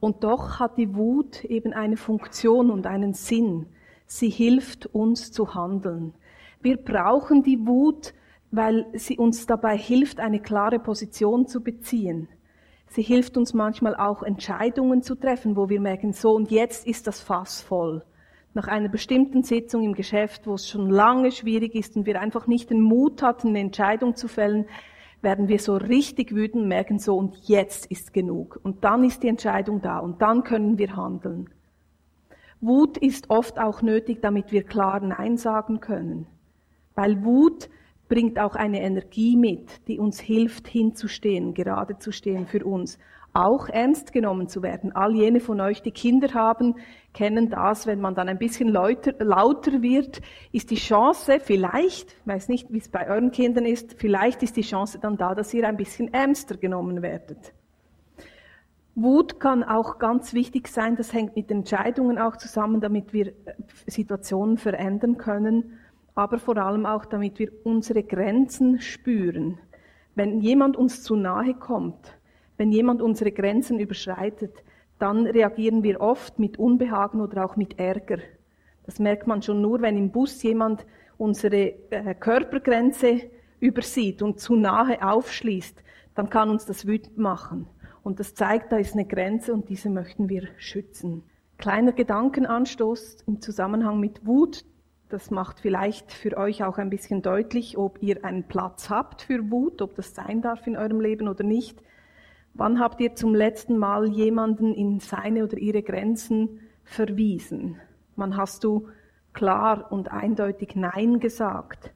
Und doch hat die Wut eben eine Funktion und einen Sinn. Sie hilft uns zu handeln. Wir brauchen die Wut, weil sie uns dabei hilft, eine klare Position zu beziehen. Sie hilft uns manchmal auch Entscheidungen zu treffen, wo wir merken, so und jetzt ist das Fass voll. Nach einer bestimmten Sitzung im Geschäft, wo es schon lange schwierig ist und wir einfach nicht den Mut hatten, eine Entscheidung zu fällen, werden wir so richtig wütend, merken so und jetzt ist genug. Und dann ist die Entscheidung da und dann können wir handeln. Wut ist oft auch nötig, damit wir klar Nein sagen können. Weil Wut bringt auch eine Energie mit, die uns hilft, hinzustehen, gerade zu stehen für uns. Auch ernst genommen zu werden. All jene von euch, die Kinder haben, kennen das, wenn man dann ein bisschen lauter, lauter wird, ist die Chance vielleicht, weiß nicht, wie es bei euren Kindern ist, vielleicht ist die Chance dann da, dass ihr ein bisschen ernster genommen werdet. Wut kann auch ganz wichtig sein, das hängt mit Entscheidungen auch zusammen, damit wir Situationen verändern können aber vor allem auch, damit wir unsere Grenzen spüren. Wenn jemand uns zu nahe kommt, wenn jemand unsere Grenzen überschreitet, dann reagieren wir oft mit Unbehagen oder auch mit Ärger. Das merkt man schon nur, wenn im Bus jemand unsere äh, Körpergrenze übersieht und zu nahe aufschließt, dann kann uns das wütend machen. Und das zeigt, da ist eine Grenze und diese möchten wir schützen. Kleiner Gedankenanstoß im Zusammenhang mit Wut. Das macht vielleicht für euch auch ein bisschen deutlich, ob ihr einen Platz habt für Wut, ob das sein darf in eurem Leben oder nicht. Wann habt ihr zum letzten Mal jemanden in seine oder ihre Grenzen verwiesen? Wann hast du klar und eindeutig Nein gesagt?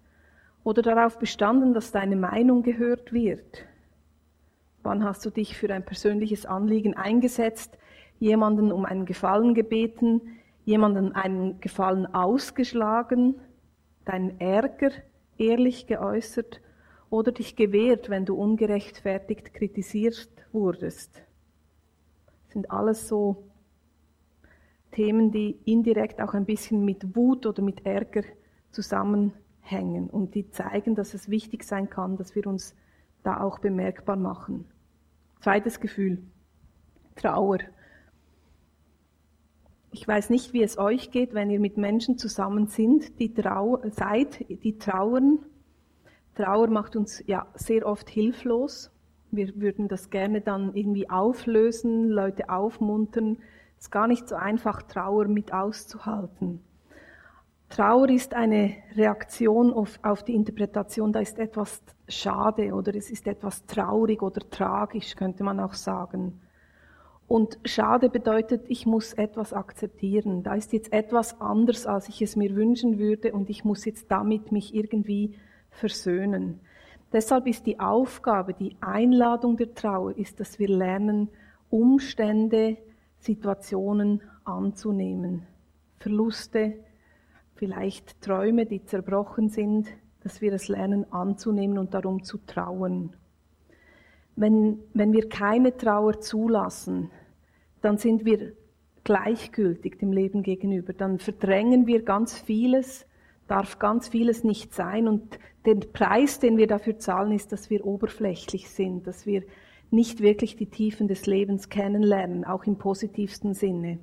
Oder darauf bestanden, dass deine Meinung gehört wird? Wann hast du dich für ein persönliches Anliegen eingesetzt, jemanden um einen Gefallen gebeten, jemanden einen Gefallen ausgeschlagen, deinen Ärger ehrlich geäußert? Oder dich gewehrt, wenn du ungerechtfertigt kritisiert wurdest. Das sind alles so Themen, die indirekt auch ein bisschen mit Wut oder mit Ärger zusammenhängen und die zeigen, dass es wichtig sein kann, dass wir uns da auch bemerkbar machen. Zweites Gefühl, Trauer. Ich weiß nicht, wie es euch geht, wenn ihr mit Menschen zusammen sind, die trau seid, die trauern. Trauer macht uns ja sehr oft hilflos. Wir würden das gerne dann irgendwie auflösen, Leute aufmuntern. Es ist gar nicht so einfach, Trauer mit auszuhalten. Trauer ist eine Reaktion auf, auf, die Interpretation, da ist etwas schade oder es ist etwas traurig oder tragisch, könnte man auch sagen. Und schade bedeutet, ich muss etwas akzeptieren. Da ist jetzt etwas anders, als ich es mir wünschen würde und ich muss jetzt damit mich irgendwie versöhnen. Deshalb ist die Aufgabe, die Einladung der Trauer, ist, dass wir lernen, Umstände, Situationen anzunehmen. Verluste, vielleicht Träume, die zerbrochen sind, dass wir es lernen anzunehmen und darum zu trauen. Wenn, wenn wir keine Trauer zulassen, dann sind wir gleichgültig dem Leben gegenüber. Dann verdrängen wir ganz vieles, darf ganz vieles nicht sein. Und der Preis, den wir dafür zahlen, ist, dass wir oberflächlich sind, dass wir nicht wirklich die Tiefen des Lebens kennenlernen, auch im positivsten Sinne.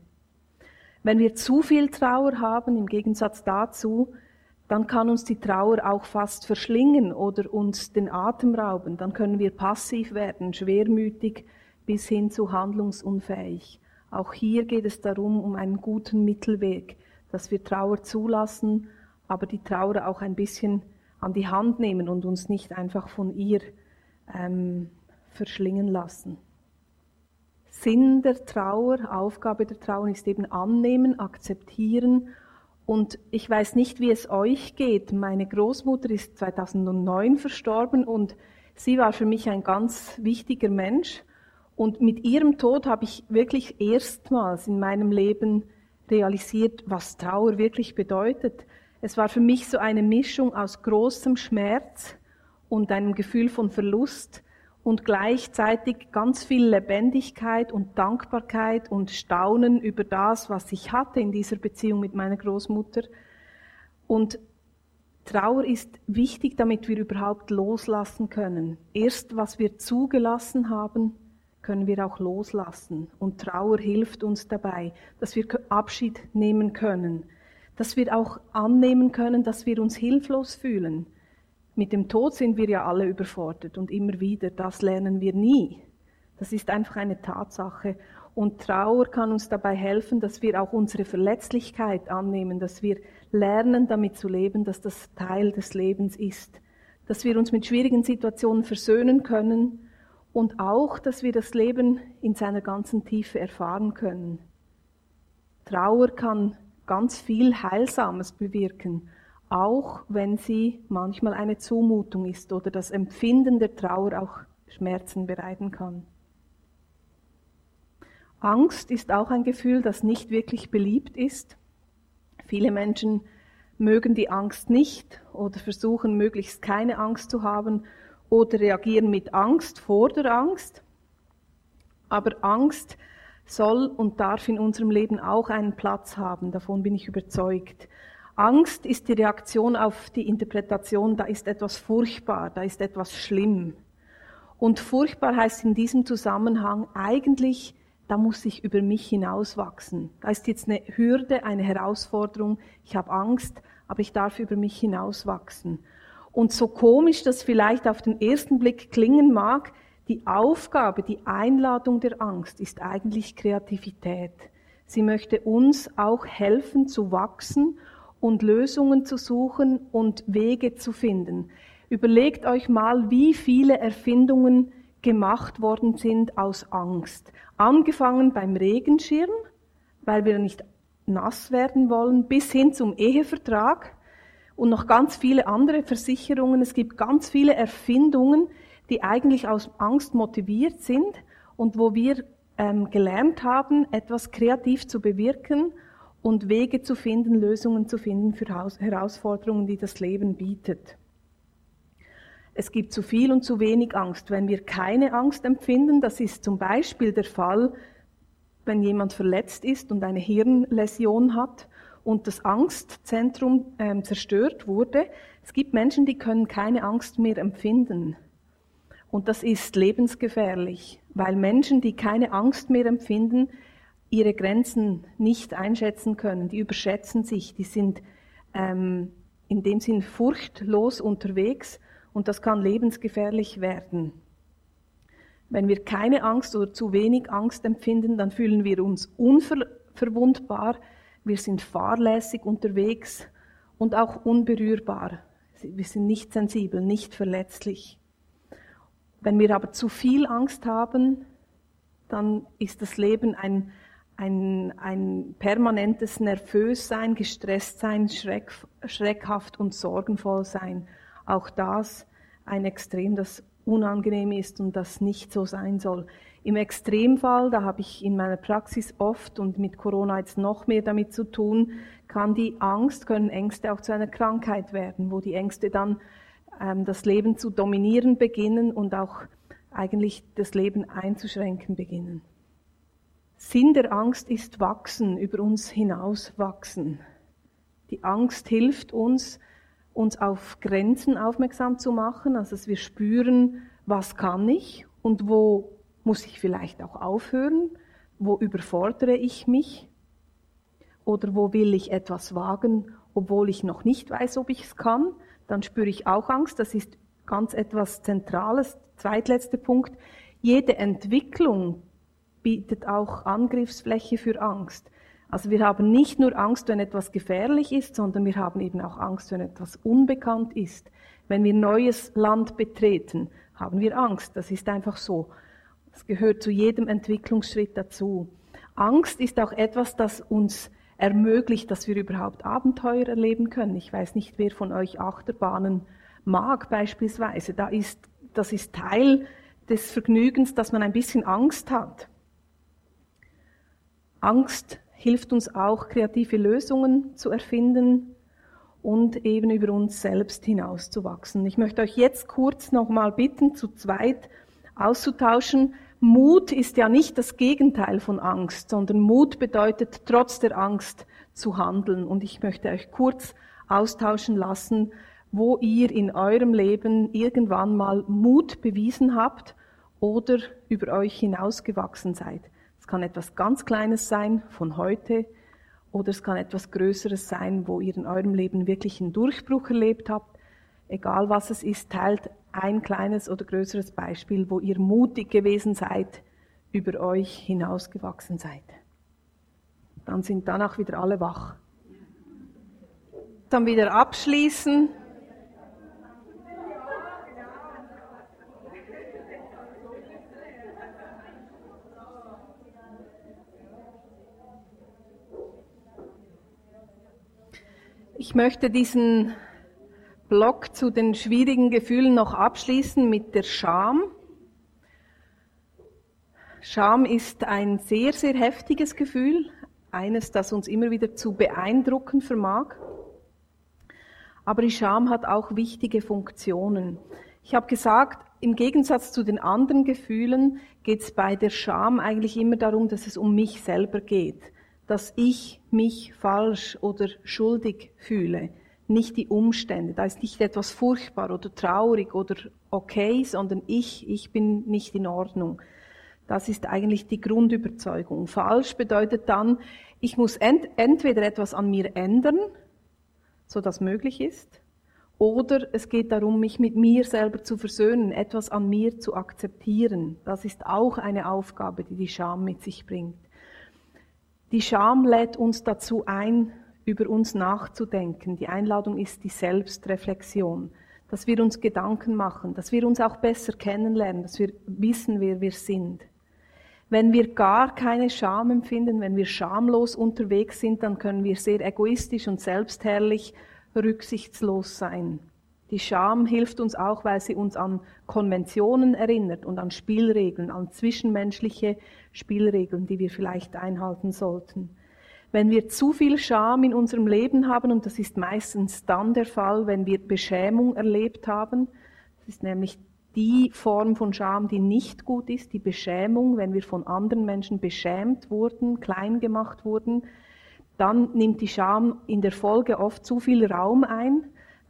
Wenn wir zu viel Trauer haben, im Gegensatz dazu, dann kann uns die Trauer auch fast verschlingen oder uns den Atem rauben. Dann können wir passiv werden, schwermütig bis hin zu handlungsunfähig. Auch hier geht es darum, um einen guten Mittelweg, dass wir Trauer zulassen, aber die Trauer auch ein bisschen an die Hand nehmen und uns nicht einfach von ihr ähm, verschlingen lassen. Sinn der Trauer, Aufgabe der Trauer ist eben annehmen, akzeptieren und ich weiß nicht, wie es euch geht. Meine Großmutter ist 2009 verstorben und sie war für mich ein ganz wichtiger Mensch. Und mit ihrem Tod habe ich wirklich erstmals in meinem Leben realisiert, was Trauer wirklich bedeutet. Es war für mich so eine Mischung aus großem Schmerz und einem Gefühl von Verlust und gleichzeitig ganz viel Lebendigkeit und Dankbarkeit und Staunen über das, was ich hatte in dieser Beziehung mit meiner Großmutter. Und Trauer ist wichtig, damit wir überhaupt loslassen können. Erst was wir zugelassen haben, können wir auch loslassen. Und Trauer hilft uns dabei, dass wir Abschied nehmen können, dass wir auch annehmen können, dass wir uns hilflos fühlen. Mit dem Tod sind wir ja alle überfordert und immer wieder, das lernen wir nie. Das ist einfach eine Tatsache. Und Trauer kann uns dabei helfen, dass wir auch unsere Verletzlichkeit annehmen, dass wir lernen, damit zu leben, dass das Teil des Lebens ist, dass wir uns mit schwierigen Situationen versöhnen können und auch, dass wir das Leben in seiner ganzen Tiefe erfahren können. Trauer kann ganz viel Heilsames bewirken, auch wenn sie manchmal eine Zumutung ist oder das Empfinden der Trauer auch Schmerzen bereiten kann. Angst ist auch ein Gefühl, das nicht wirklich beliebt ist. Viele Menschen mögen die Angst nicht oder versuchen möglichst keine Angst zu haben oder reagieren mit Angst vor der Angst. Aber Angst soll und darf in unserem Leben auch einen Platz haben, davon bin ich überzeugt. Angst ist die Reaktion auf die Interpretation, da ist etwas furchtbar, da ist etwas schlimm. Und furchtbar heißt in diesem Zusammenhang eigentlich da muss ich über mich hinauswachsen. Da ist jetzt eine Hürde, eine Herausforderung. Ich habe Angst, aber ich darf über mich hinauswachsen. Und so komisch das vielleicht auf den ersten Blick klingen mag, die Aufgabe, die Einladung der Angst ist eigentlich Kreativität. Sie möchte uns auch helfen zu wachsen und Lösungen zu suchen und Wege zu finden. Überlegt euch mal, wie viele Erfindungen gemacht worden sind aus Angst. Angefangen beim Regenschirm, weil wir nicht nass werden wollen, bis hin zum Ehevertrag und noch ganz viele andere Versicherungen. Es gibt ganz viele Erfindungen, die eigentlich aus Angst motiviert sind und wo wir ähm, gelernt haben, etwas kreativ zu bewirken und Wege zu finden, Lösungen zu finden für Herausforderungen, die das Leben bietet. Es gibt zu viel und zu wenig Angst. Wenn wir keine Angst empfinden, das ist zum Beispiel der Fall, wenn jemand verletzt ist und eine Hirnläsion hat und das Angstzentrum äh, zerstört wurde. Es gibt Menschen, die können keine Angst mehr empfinden. Und das ist lebensgefährlich, weil Menschen, die keine Angst mehr empfinden, ihre Grenzen nicht einschätzen können. Die überschätzen sich, die sind ähm, in dem Sinn furchtlos unterwegs und das kann lebensgefährlich werden. Wenn wir keine Angst oder zu wenig Angst empfinden, dann fühlen wir uns unverwundbar, wir sind fahrlässig unterwegs und auch unberührbar. Wir sind nicht sensibel, nicht verletzlich. Wenn wir aber zu viel Angst haben, dann ist das Leben ein, ein, ein permanentes Nervössein, Gestresstsein, Schreck, schreckhaft und sorgenvoll sein auch das ein Extrem, das unangenehm ist und das nicht so sein soll. Im Extremfall, da habe ich in meiner Praxis oft und mit Corona jetzt noch mehr damit zu tun, kann die Angst, können Ängste auch zu einer Krankheit werden, wo die Ängste dann ähm, das Leben zu dominieren beginnen und auch eigentlich das Leben einzuschränken beginnen. Sinn der Angst ist wachsen, über uns hinaus wachsen. Die Angst hilft uns, uns auf Grenzen aufmerksam zu machen, also dass wir spüren, was kann ich und wo muss ich vielleicht auch aufhören, wo überfordere ich mich oder wo will ich etwas wagen, obwohl ich noch nicht weiß, ob ich es kann, dann spüre ich auch Angst. Das ist ganz etwas Zentrales. Zweitletzter Punkt. Jede Entwicklung bietet auch Angriffsfläche für Angst. Also wir haben nicht nur Angst, wenn etwas gefährlich ist, sondern wir haben eben auch Angst, wenn etwas unbekannt ist. Wenn wir neues Land betreten, haben wir Angst. Das ist einfach so. Das gehört zu jedem Entwicklungsschritt dazu. Angst ist auch etwas, das uns ermöglicht, dass wir überhaupt Abenteuer erleben können. Ich weiß nicht, wer von euch Achterbahnen mag beispielsweise. Da ist, das ist Teil des Vergnügens, dass man ein bisschen Angst hat. Angst hilft uns auch, kreative Lösungen zu erfinden und eben über uns selbst hinauszuwachsen. Ich möchte euch jetzt kurz nochmal bitten, zu zweit auszutauschen. Mut ist ja nicht das Gegenteil von Angst, sondern Mut bedeutet, trotz der Angst zu handeln. Und ich möchte euch kurz austauschen lassen, wo ihr in eurem Leben irgendwann mal Mut bewiesen habt oder über euch hinausgewachsen seid. Es kann etwas ganz Kleines sein von heute oder es kann etwas Größeres sein, wo ihr in eurem Leben wirklich einen Durchbruch erlebt habt. Egal was es ist, teilt ein kleines oder größeres Beispiel, wo ihr mutig gewesen seid, über euch hinausgewachsen seid. Dann sind danach wieder alle wach. Dann wieder abschließen. Ich möchte diesen Block zu den schwierigen Gefühlen noch abschließen mit der Scham. Scham ist ein sehr, sehr heftiges Gefühl, eines, das uns immer wieder zu beeindrucken vermag. Aber die Scham hat auch wichtige Funktionen. Ich habe gesagt, im Gegensatz zu den anderen Gefühlen geht es bei der Scham eigentlich immer darum, dass es um mich selber geht dass ich mich falsch oder schuldig fühle, nicht die Umstände. Da ist nicht etwas furchtbar oder traurig oder okay, sondern ich, ich bin nicht in Ordnung. Das ist eigentlich die Grundüberzeugung. Falsch bedeutet dann, ich muss ent entweder etwas an mir ändern, so dass möglich ist, oder es geht darum, mich mit mir selber zu versöhnen, etwas an mir zu akzeptieren. Das ist auch eine Aufgabe, die die Scham mit sich bringt. Die Scham lädt uns dazu ein, über uns nachzudenken. Die Einladung ist die Selbstreflexion, dass wir uns Gedanken machen, dass wir uns auch besser kennenlernen, dass wir wissen, wer wir sind. Wenn wir gar keine Scham empfinden, wenn wir schamlos unterwegs sind, dann können wir sehr egoistisch und selbstherrlich rücksichtslos sein. Die Scham hilft uns auch, weil sie uns an Konventionen erinnert und an Spielregeln, an zwischenmenschliche Spielregeln, die wir vielleicht einhalten sollten. Wenn wir zu viel Scham in unserem Leben haben, und das ist meistens dann der Fall, wenn wir Beschämung erlebt haben, das ist nämlich die Form von Scham, die nicht gut ist, die Beschämung, wenn wir von anderen Menschen beschämt wurden, klein gemacht wurden, dann nimmt die Scham in der Folge oft zu viel Raum ein,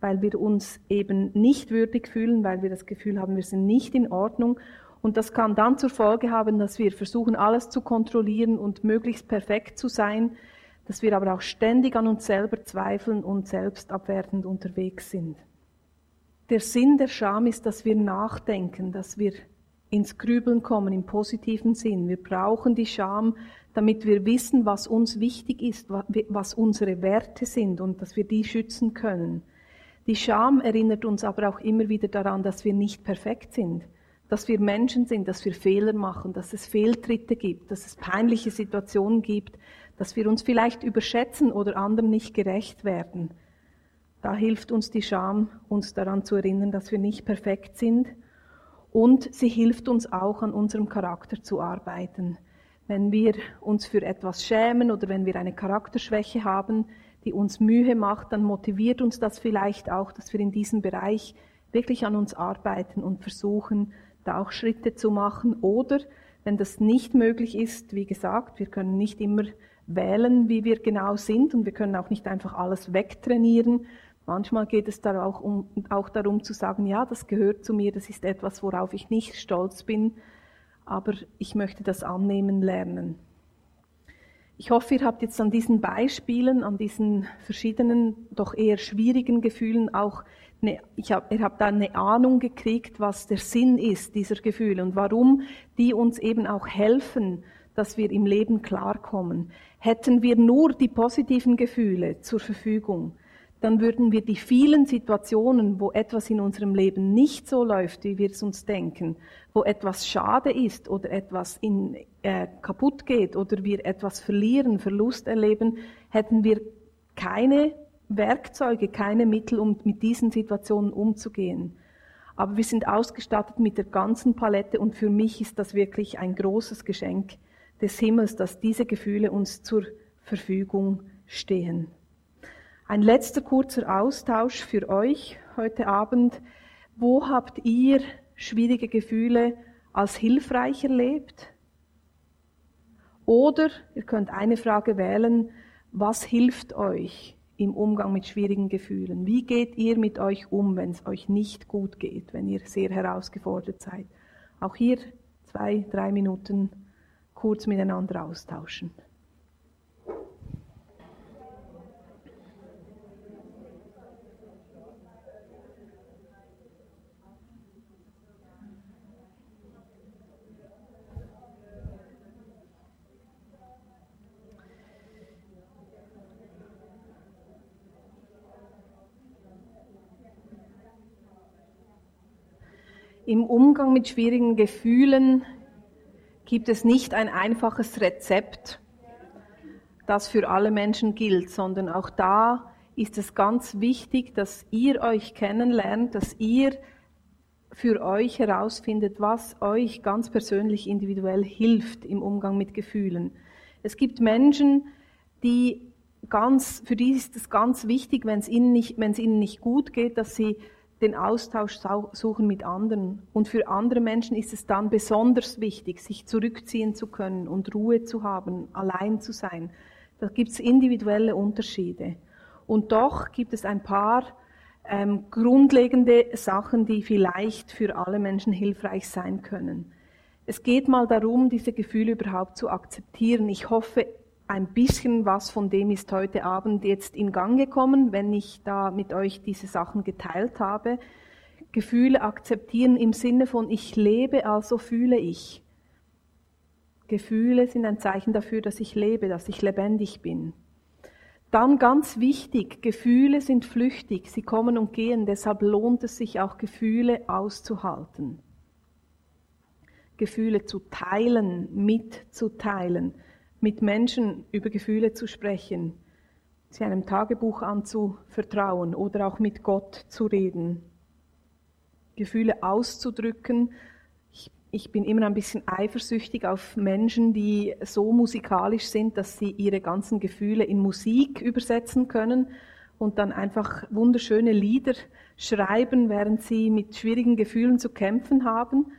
weil wir uns eben nicht würdig fühlen, weil wir das Gefühl haben, wir sind nicht in Ordnung und das kann dann zur Folge haben, dass wir versuchen, alles zu kontrollieren und möglichst perfekt zu sein, dass wir aber auch ständig an uns selber zweifeln und selbstabwertend unterwegs sind. Der Sinn der Scham ist, dass wir nachdenken, dass wir ins Grübeln kommen im positiven Sinn. Wir brauchen die Scham, damit wir wissen, was uns wichtig ist, was unsere Werte sind und dass wir die schützen können. Die Scham erinnert uns aber auch immer wieder daran, dass wir nicht perfekt sind dass wir Menschen sind, dass wir Fehler machen, dass es Fehltritte gibt, dass es peinliche Situationen gibt, dass wir uns vielleicht überschätzen oder anderen nicht gerecht werden. Da hilft uns die Scham, uns daran zu erinnern, dass wir nicht perfekt sind. Und sie hilft uns auch, an unserem Charakter zu arbeiten. Wenn wir uns für etwas schämen oder wenn wir eine Charakterschwäche haben, die uns Mühe macht, dann motiviert uns das vielleicht auch, dass wir in diesem Bereich wirklich an uns arbeiten und versuchen, da auch Schritte zu machen. Oder wenn das nicht möglich ist, wie gesagt, wir können nicht immer wählen, wie wir genau sind und wir können auch nicht einfach alles wegtrainieren. Manchmal geht es da auch, um, auch darum zu sagen, ja, das gehört zu mir, das ist etwas, worauf ich nicht stolz bin, aber ich möchte das annehmen lernen. Ich hoffe, ihr habt jetzt an diesen Beispielen, an diesen verschiedenen, doch eher schwierigen Gefühlen auch eine, ich hab, ihr habt da eine Ahnung gekriegt, was der Sinn ist dieser Gefühle und warum die uns eben auch helfen, dass wir im Leben klarkommen. Hätten wir nur die positiven Gefühle zur Verfügung, dann würden wir die vielen Situationen, wo etwas in unserem Leben nicht so läuft, wie wir es uns denken, wo etwas schade ist oder etwas in, äh, kaputt geht oder wir etwas verlieren, Verlust erleben, hätten wir keine Werkzeuge, keine Mittel, um mit diesen Situationen umzugehen. Aber wir sind ausgestattet mit der ganzen Palette und für mich ist das wirklich ein großes Geschenk des Himmels, dass diese Gefühle uns zur Verfügung stehen. Ein letzter kurzer Austausch für euch heute Abend. Wo habt ihr schwierige Gefühle als hilfreich erlebt? Oder ihr könnt eine Frage wählen, was hilft euch im Umgang mit schwierigen Gefühlen? Wie geht ihr mit euch um, wenn es euch nicht gut geht, wenn ihr sehr herausgefordert seid? Auch hier zwei, drei Minuten kurz miteinander austauschen. Im Umgang mit schwierigen Gefühlen gibt es nicht ein einfaches Rezept, das für alle Menschen gilt, sondern auch da ist es ganz wichtig, dass ihr euch kennenlernt, dass ihr für euch herausfindet, was euch ganz persönlich individuell hilft im Umgang mit Gefühlen. Es gibt Menschen, die ganz, für die ist es ganz wichtig, wenn es ihnen nicht, wenn es ihnen nicht gut geht, dass sie den Austausch suchen mit anderen. Und für andere Menschen ist es dann besonders wichtig, sich zurückziehen zu können und Ruhe zu haben, allein zu sein. Da gibt es individuelle Unterschiede. Und doch gibt es ein paar ähm, grundlegende Sachen, die vielleicht für alle Menschen hilfreich sein können. Es geht mal darum, diese Gefühle überhaupt zu akzeptieren. Ich hoffe, ein bisschen was von dem ist heute Abend jetzt in Gang gekommen, wenn ich da mit euch diese Sachen geteilt habe. Gefühle akzeptieren im Sinne von ich lebe, also fühle ich. Gefühle sind ein Zeichen dafür, dass ich lebe, dass ich lebendig bin. Dann ganz wichtig, Gefühle sind flüchtig, sie kommen und gehen, deshalb lohnt es sich auch Gefühle auszuhalten. Gefühle zu teilen, mitzuteilen mit Menschen über Gefühle zu sprechen, sie einem Tagebuch anzuvertrauen oder auch mit Gott zu reden, Gefühle auszudrücken. Ich, ich bin immer ein bisschen eifersüchtig auf Menschen, die so musikalisch sind, dass sie ihre ganzen Gefühle in Musik übersetzen können und dann einfach wunderschöne Lieder schreiben, während sie mit schwierigen Gefühlen zu kämpfen haben.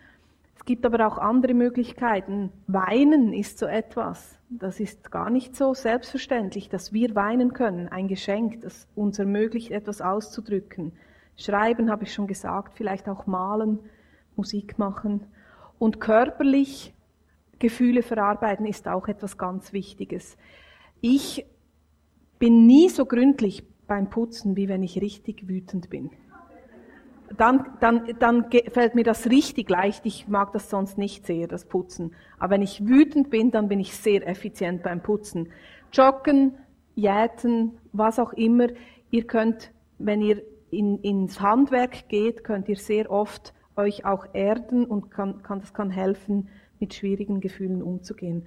Es gibt aber auch andere Möglichkeiten. Weinen ist so etwas. Das ist gar nicht so selbstverständlich, dass wir weinen können, ein Geschenk, das uns ermöglicht, etwas auszudrücken. Schreiben habe ich schon gesagt, vielleicht auch malen, Musik machen. Und körperlich Gefühle verarbeiten ist auch etwas ganz Wichtiges. Ich bin nie so gründlich beim Putzen, wie wenn ich richtig wütend bin dann, dann, dann fällt mir das richtig leicht. Ich mag das sonst nicht sehr, das Putzen. Aber wenn ich wütend bin, dann bin ich sehr effizient beim Putzen. Joggen, jäten, was auch immer. Ihr könnt, wenn ihr in, ins Handwerk geht, könnt ihr sehr oft euch auch erden und kann, kann, das kann helfen, mit schwierigen Gefühlen umzugehen.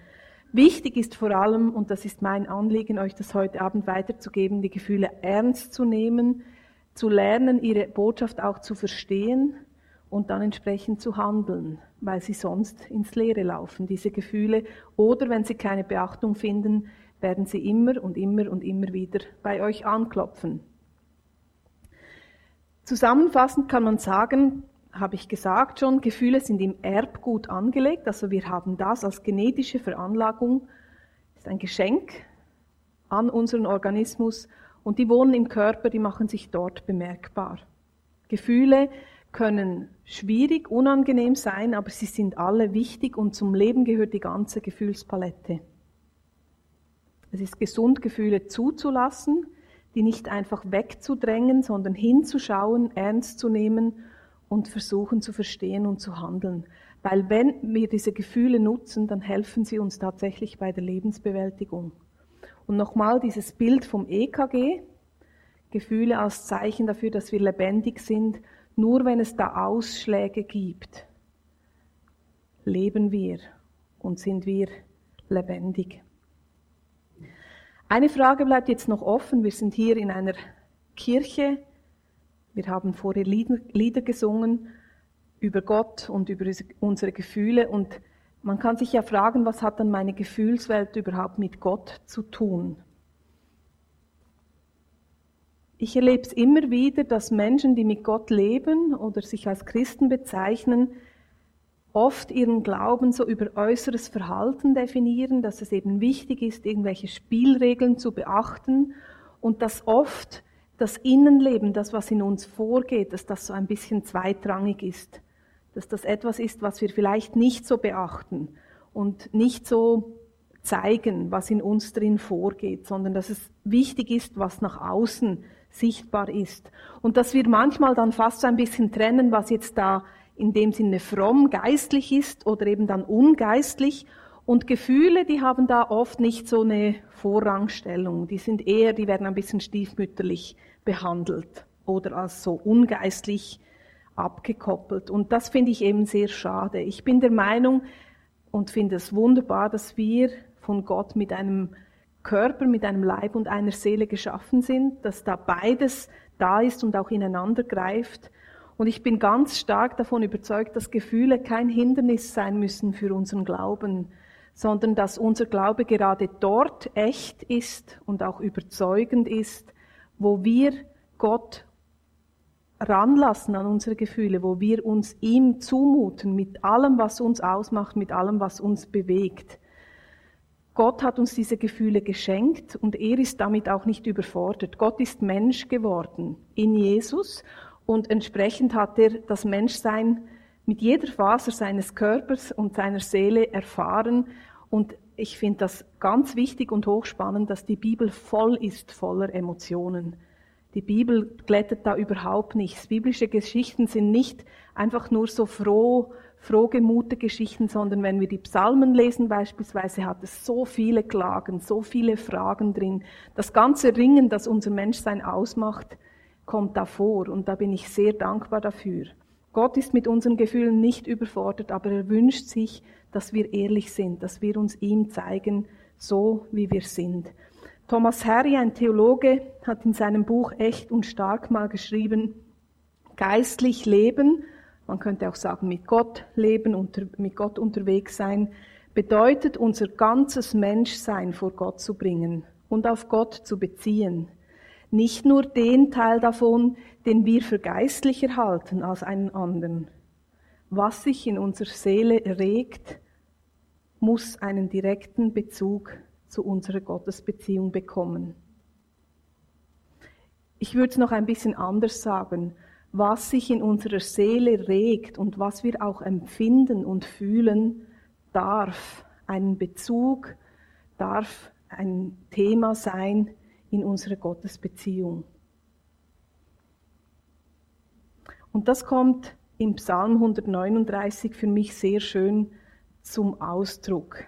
Wichtig ist vor allem, und das ist mein Anliegen, euch das heute Abend weiterzugeben, die Gefühle ernst zu nehmen, zu lernen, ihre Botschaft auch zu verstehen und dann entsprechend zu handeln, weil sie sonst ins Leere laufen, diese Gefühle. Oder wenn sie keine Beachtung finden, werden sie immer und immer und immer wieder bei euch anklopfen. Zusammenfassend kann man sagen, habe ich gesagt schon, Gefühle sind im Erbgut angelegt, also wir haben das als genetische Veranlagung, ist ein Geschenk an unseren Organismus und die wohnen im Körper, die machen sich dort bemerkbar. Gefühle können schwierig, unangenehm sein, aber sie sind alle wichtig und zum Leben gehört die ganze Gefühlspalette. Es ist gesund, Gefühle zuzulassen, die nicht einfach wegzudrängen, sondern hinzuschauen, ernst zu nehmen und versuchen zu verstehen und zu handeln. Weil wenn wir diese Gefühle nutzen, dann helfen sie uns tatsächlich bei der Lebensbewältigung. Und nochmal dieses Bild vom EKG, Gefühle als Zeichen dafür, dass wir lebendig sind. Nur wenn es da Ausschläge gibt, leben wir und sind wir lebendig. Eine Frage bleibt jetzt noch offen. Wir sind hier in einer Kirche. Wir haben vorher Lieder gesungen über Gott und über unsere Gefühle und man kann sich ja fragen, was hat dann meine Gefühlswelt überhaupt mit Gott zu tun? Ich erlebe es immer wieder, dass Menschen, die mit Gott leben oder sich als Christen bezeichnen, oft ihren Glauben so über äußeres Verhalten definieren, dass es eben wichtig ist, irgendwelche Spielregeln zu beachten und dass oft das Innenleben, das, was in uns vorgeht, dass das so ein bisschen zweitrangig ist, dass das etwas ist, was wir vielleicht nicht so beachten und nicht so zeigen, was in uns drin vorgeht, sondern dass es wichtig ist, was nach außen sichtbar ist. Und dass wir manchmal dann fast so ein bisschen trennen, was jetzt da in dem Sinne fromm geistlich ist oder eben dann ungeistlich. Und Gefühle, die haben da oft nicht so eine Vorrangstellung. Die sind eher, die werden ein bisschen stiefmütterlich behandelt oder als so ungeistlich abgekoppelt. Und das finde ich eben sehr schade. Ich bin der Meinung und finde es wunderbar, dass wir von Gott mit einem Körper, mit einem Leib und einer Seele geschaffen sind, dass da beides da ist und auch ineinander greift. Und ich bin ganz stark davon überzeugt, dass Gefühle kein Hindernis sein müssen für unseren Glauben, sondern dass unser Glaube gerade dort echt ist und auch überzeugend ist, wo wir Gott ranlassen an unsere Gefühle, wo wir uns ihm zumuten mit allem, was uns ausmacht, mit allem, was uns bewegt. Gott hat uns diese Gefühle geschenkt und er ist damit auch nicht überfordert. Gott ist Mensch geworden in Jesus und entsprechend hat er das Menschsein mit jeder Faser seines Körpers und seiner Seele erfahren und ich finde das ganz wichtig und hochspannend, dass die Bibel voll ist voller Emotionen. Die Bibel glättet da überhaupt nichts. Biblische Geschichten sind nicht einfach nur so froh, frohgemute Geschichten, sondern wenn wir die Psalmen lesen beispielsweise, hat es so viele Klagen, so viele Fragen drin. Das ganze Ringen, das unser Menschsein ausmacht, kommt da vor und da bin ich sehr dankbar dafür. Gott ist mit unseren Gefühlen nicht überfordert, aber er wünscht sich, dass wir ehrlich sind, dass wir uns ihm zeigen, so wie wir sind. Thomas Harry, ein Theologe, hat in seinem Buch Echt und Stark mal geschrieben, geistlich leben man könnte auch sagen, mit Gott leben, unter, mit Gott unterwegs sein, bedeutet unser ganzes Menschsein vor Gott zu bringen und auf Gott zu beziehen. Nicht nur den Teil davon, den wir für geistlicher halten als einen anderen. Was sich in unserer Seele regt, muss einen direkten Bezug zu unserer Gottesbeziehung bekommen. Ich würde es noch ein bisschen anders sagen was sich in unserer Seele regt und was wir auch empfinden und fühlen, darf einen Bezug, darf ein Thema sein in unserer Gottesbeziehung. Und das kommt im Psalm 139 für mich sehr schön zum Ausdruck.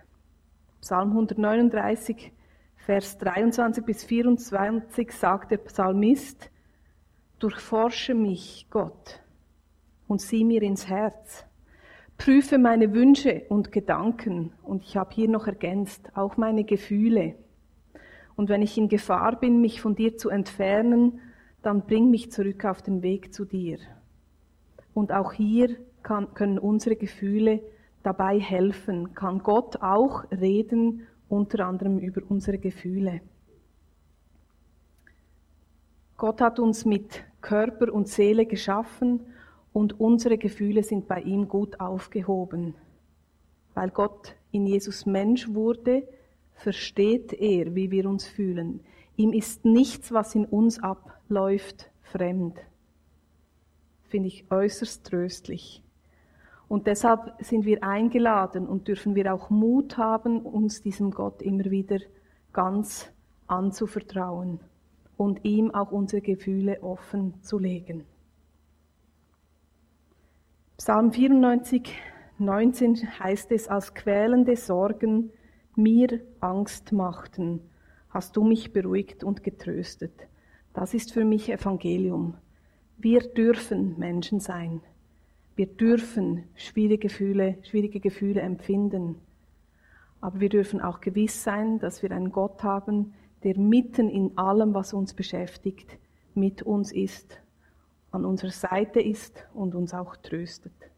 Psalm 139, Vers 23 bis 24 sagt der Psalmist, Durchforsche mich, Gott, und sieh mir ins Herz. Prüfe meine Wünsche und Gedanken, und ich habe hier noch ergänzt, auch meine Gefühle. Und wenn ich in Gefahr bin, mich von dir zu entfernen, dann bring mich zurück auf den Weg zu dir. Und auch hier kann, können unsere Gefühle dabei helfen, kann Gott auch reden, unter anderem über unsere Gefühle. Gott hat uns mit Körper und Seele geschaffen und unsere Gefühle sind bei ihm gut aufgehoben. Weil Gott in Jesus Mensch wurde, versteht er, wie wir uns fühlen. Ihm ist nichts, was in uns abläuft, fremd. Finde ich äußerst tröstlich. Und deshalb sind wir eingeladen und dürfen wir auch Mut haben, uns diesem Gott immer wieder ganz anzuvertrauen und ihm auch unsere Gefühle offen zu legen. Psalm 94, 19 heißt es, als quälende Sorgen mir Angst machten, hast du mich beruhigt und getröstet. Das ist für mich Evangelium. Wir dürfen Menschen sein. Wir dürfen schwierige Gefühle, schwierige Gefühle empfinden. Aber wir dürfen auch gewiss sein, dass wir einen Gott haben, der mitten in allem, was uns beschäftigt, mit uns ist, an unserer Seite ist und uns auch tröstet.